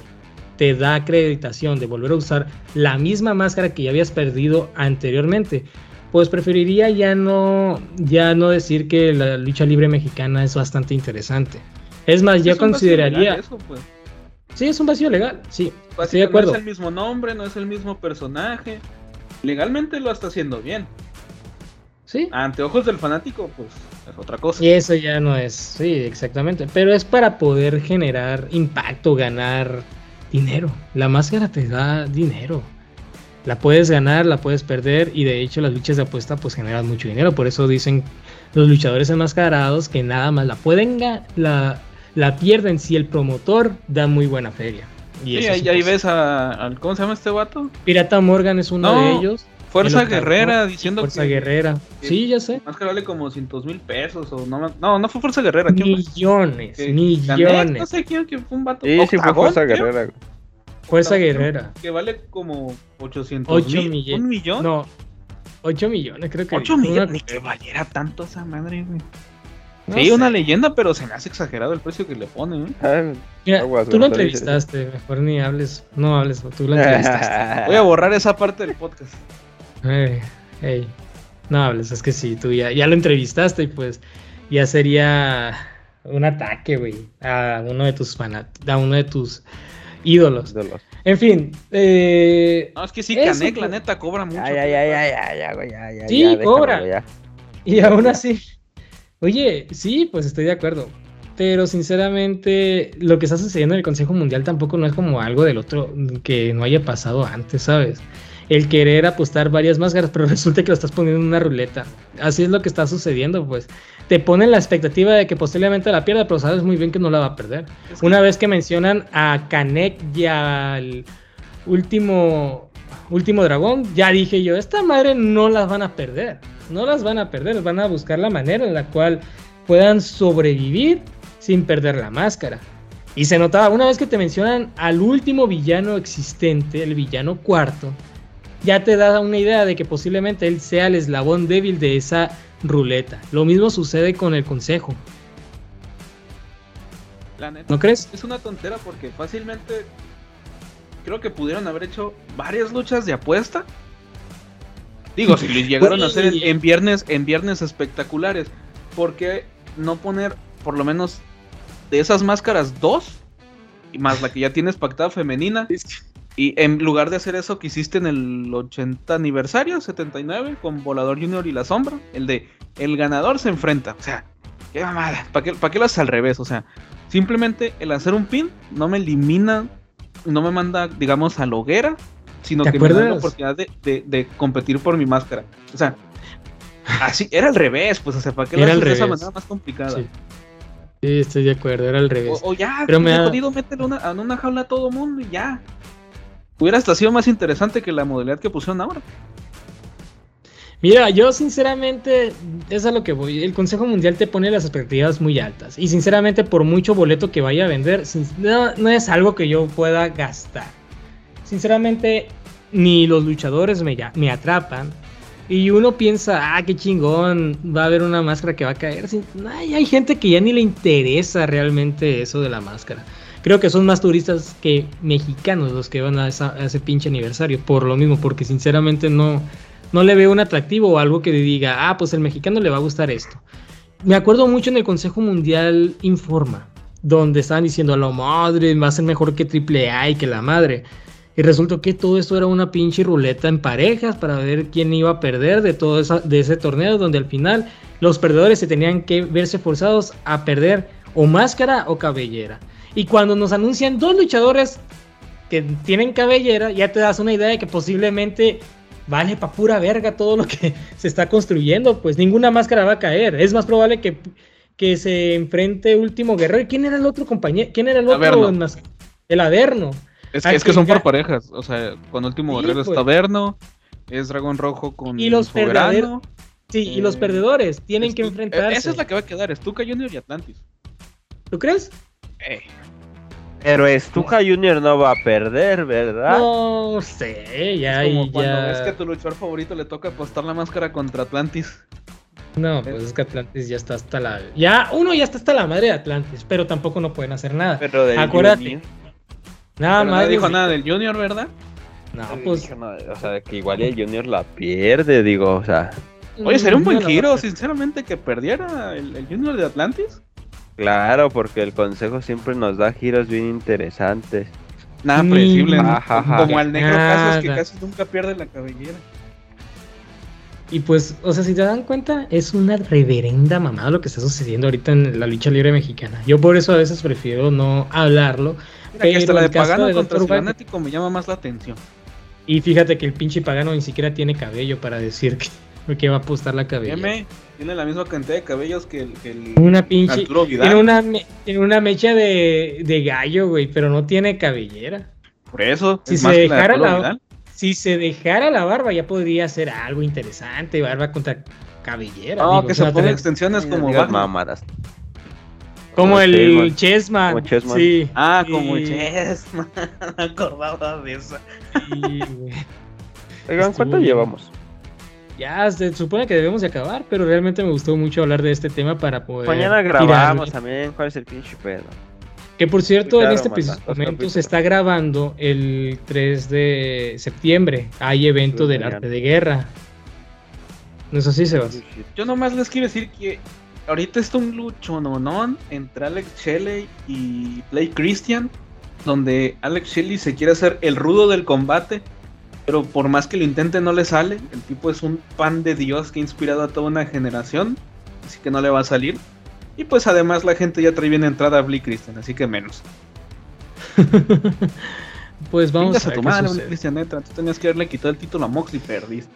te da acreditación de volver a usar la misma máscara que ya habías perdido anteriormente, pues preferiría ya no, ya no decir que la lucha libre mexicana es bastante interesante. Es más, yo consideraría... eso, pues. Sí, es un vacío legal, sí, estoy de acuerdo. No es el mismo nombre, no es el mismo personaje. Legalmente lo está haciendo bien. Sí, Ante ojos del fanático, pues es otra cosa. Y eso ya no es, sí, exactamente. Pero es para poder generar impacto, ganar dinero. La máscara te da dinero. La puedes ganar, la puedes perder y de hecho las luchas de apuesta pues generan mucho dinero. Por eso dicen los luchadores enmascarados que nada más la pueden la, la pierden si el promotor da muy buena feria. Y Sí, ahí, ves a, al- ¿Cómo se llama este vato? Pirata Morgan es uno No, de ellos. Fuerza El Guerrera diciendo Fuerza que, Guerrera. que Sí, ya sé. la máscara vale como cientos mil pesos o no más- No, no fue Fuerza Guerrera. Millones, Que- millones. No sé quién, quién fue un vato. Sí, sí fue Fuerza Guerrera. Fuerza Octagón, Guerrera. Que vale como 800 8 mil. millones. ¿Un millón? No, 8 millones, creo que. 8 una- millones. Ni que valiera tanto esa madre, güey. no sí, sé. una leyenda, pero se me hace exagerado el precio que le ponen. ¿eh? Ah, Mira, Aguas, tú lo entrevistaste, mejor ni hables. No hables, tú lo entrevistaste. Voy a borrar esa parte del podcast. Ey, ey, no hables, es que sí, tú ya, ya lo entrevistaste y pues ya sería un ataque, güey, a uno de tus fanat a uno de tus ídolos. En fin, eh, No, es que sí, Canek, la neta, cobra mucho. Ya, ya, ya, ya, ya, ya, güey, ya, ya, Sí, déjalo, cobra. ya. Y aún así, oye, sí, pues estoy de acuerdo. Pero sinceramente, lo que está sucediendo en el Consejo Mundial tampoco no es como algo del otro que no haya pasado antes, ¿sabes? El querer apostar varias máscaras, pero resulta que lo estás poniendo en una ruleta. Así es lo que está sucediendo, pues. Te ponen la expectativa de que posiblemente la pierda, pero sabes muy bien que no la va a perder. Es que- Una vez que mencionan a Kanek y al último. Último Dragón, ya dije yo, esta madre no las van a perder. No las van a perder, van a buscar la manera en la cual puedan sobrevivir sin perder la máscara. Y se notaba, una vez que te mencionan al último villano existente, el villano cuarto, ya te da una idea de que posiblemente él sea el eslabón débil de esa ruleta. Lo mismo sucede con el consejo. La neta, ¿No crees? Es una tontera porque fácilmente creo que pudieron haber hecho varias luchas de apuesta. Digo, si les llegaron a hacer en, en viernes, en viernes espectaculares, ¿por qué no poner por lo menos de esas máscaras dos? Y más la que ya tienes pactada femenina. Y en lugar de hacer eso que hiciste en el 80 aniversario, 79, con Volador Junior y La Sombra, el de el ganador se enfrenta. O sea, qué mamada. ¿Para qué, para qué lo haces al revés? O sea, simplemente el hacer un pin no me elimina, no me manda, digamos, a la hoguera, sino ¿Te que me da la oportunidad de, de- de competir por mi máscara. O sea, así, era al revés, pues, o sea, ¿para qué lo Era haces de esa manera más complicada? Sí. Sí, estoy de acuerdo, era al revés. O, o ya, Pero me da- jodido, métele una, en una jaula a todo mundo y ya. Hubiera hasta sido más interesante que la modalidad que pusieron ahora. Mira, yo sinceramente, es a lo que voy. El Consejo Mundial te pone las expectativas muy altas. Y sinceramente, por mucho boleto que vaya a vender, no, es algo que yo pueda gastar. Sinceramente, ni los luchadores me, me atrapan. Y uno piensa, ah, qué chingón, va a haber una máscara que va a caer. Sin- ay, hay gente que ya ni le interesa realmente eso de la máscara. Creo que son más turistas que mexicanos los que van a, esa- ese pinche aniversario. Por lo mismo, porque sinceramente no, no le veo un atractivo o algo que diga, ah, pues el mexicano le va a gustar esto. Me acuerdo mucho en el Consejo Mundial Informa, donde estaban diciendo a la madre, va a ser mejor que AAA y que la madre. Y resultó que todo esto era una pinche ruleta en parejas para ver quién iba a perder de todo esa- de ese torneo, donde al final los perdedores se tenían que verse forzados a perder o máscara o cabellera. Y cuando nos anuncian dos luchadores que tienen cabellera, ya te das una idea de que posiblemente vale pa' pura verga todo lo que se está construyendo, pues ninguna máscara va a caer. Es más probable que, que se enfrente Último Guerrero. ¿Y quién era el otro compañero? ¿Quién era el otro? Averno. El Averno. Es Ah, que, es son por parejas. O sea, con Último Sí, Guerrero pues. está Verno, es Dragón Rojo con Y los Soberano. Sí, y los Eh, perdedores tienen que Estu- enfrentarse. Esa es la que va a quedar, Stuka Junior y Atlantis. ¿Tú crees? Eh, Pero Stuka Junior no va a perder, ¿verdad? No sé, ya es como cuando ya. ves que a tu luchador favorito le toca apostar la máscara contra Atlantis. No, pues es que Atlantis ya está hasta la. Ya, uno ya está hasta la madre de Atlantis, pero tampoco no pueden hacer nada. Pero de Acuérdate. Junior, Nada Pero más. nadie dijo nada del Junior, ¿verdad? No, pues. nada, o sea, que igual el Junior la pierde, digo, o sea, Oye, sería un buen no giro, sinceramente, que perdiera el, el Junior de Atlantis. Claro, porque el consejo siempre nos da giros bien interesantes. Nada predecible, como al negro Casos que casi nunca pierde la cabellera. Y pues, o sea, si te dan cuenta, es una reverenda mamada lo que está sucediendo ahorita en la lucha libre mexicana. Yo por eso a veces prefiero no hablarlo. Mira, que hasta la de Pagano de contra Dr. Wagner- Cibernético me llama más la atención. Y fíjate que el pinche pagano ni siquiera tiene cabello para decir que, que va a apostar la cabellera. M tiene la misma cantidad de cabellos que el, que el Una pinche. Arturo Vidal. Tiene una, tiene una mecha de, de gallo, güey, pero no tiene cabellera. Por eso, Si es se más que la de dejara la- Vidal. Si se dejara la barba, ya podría ser algo interesante. Barba contra cabellera. No, digo, que se sea, ponga tener- extensiones Ay, como mamadas. Como como el Chessman. Chessman. Como Chessman. Sí. Ah, como Chessman. Me acordaba de eso. sí, güey. Oigan, ¿cuánto bien. llevamos? Ya se supone que debemos de acabar, pero realmente me gustó mucho hablar de este tema para poder. Mañana tirarle. grabamos también, ¿cuál es el pinche pedo? Que por cierto, en este manda, momento se está grabando el 3 de septiembre. Hay evento del mañana. arte de guerra. ¿No es así, Sebas? Yo nomás les quiero decir que ahorita está un lucho nonón entre Alex Shelley y Play Christian, donde Alex Shelley se quiere hacer el rudo del combate, pero por más que lo intente no le sale. El tipo es un pan de Dios que ha inspirado a toda una generación, así que no le va a salir. Y pues además la gente ya trae bien entrada a Blake Christian, así que menos. Pues vamos a a Christian, neta. Tú tenías que haberle quitado el título a Mox y perdiste.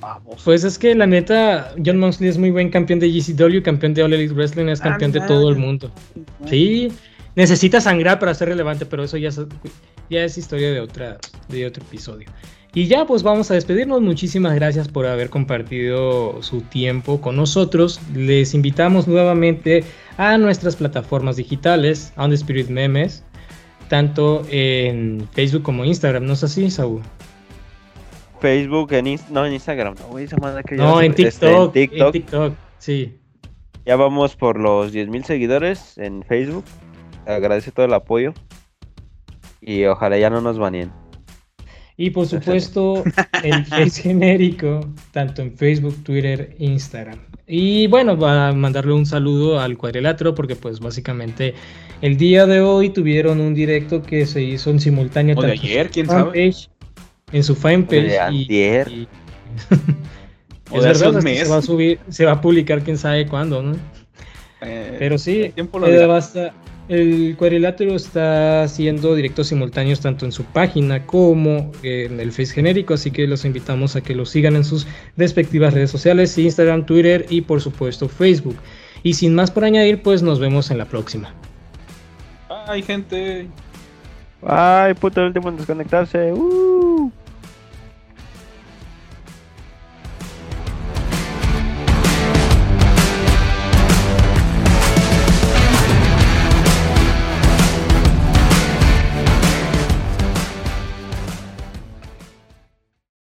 Vamos. Pues es que la neta, John Moxley es muy buen campeón de GCW, campeón de All Elite Wrestling, es campeón de Ah, todo el no. mundo. Sí, necesita sangrar para ser relevante, pero eso ya es, ya es historia de otra de otro episodio. Y ya pues vamos a despedirnos. Muchísimas gracias por haber compartido su tiempo con nosotros. Les invitamos nuevamente a nuestras plataformas digitales, On the Spirit Memes, tanto en Facebook como Instagram. ¿No es así, Saúl? Facebook, en no, en Instagram, no, esa que en este, TikTok. en TikTok. En TikTok, sí. Ya vamos por los 10.000 seguidores en Facebook. Agradece todo el apoyo. Y ojalá ya no nos baneen. Y por supuesto, el Face genérico, tanto en Facebook, Twitter, Instagram. Y bueno, va a mandarle un saludo al cuadrilátero porque pues básicamente el día de hoy tuvieron un directo que se hizo en simultáneo O de ayer, su quién sabe. fanpage- en su fanpage de y- antier. y- O de verdad, mes. se va a subir, se va a publicar quién sabe cuándo, ¿no? Eh, Pero sí, el tiempo lo eh, basta- el cuadrilátero está haciendo directos simultáneos tanto en su página como en el Face genérico, así que los invitamos a que lo sigan en sus respectivas redes sociales, Instagram, Twitter y por supuesto Facebook. Y sin más por añadir, pues nos vemos en la próxima. Ay, gente. Ay, puto, el último en desconectarse. Uh.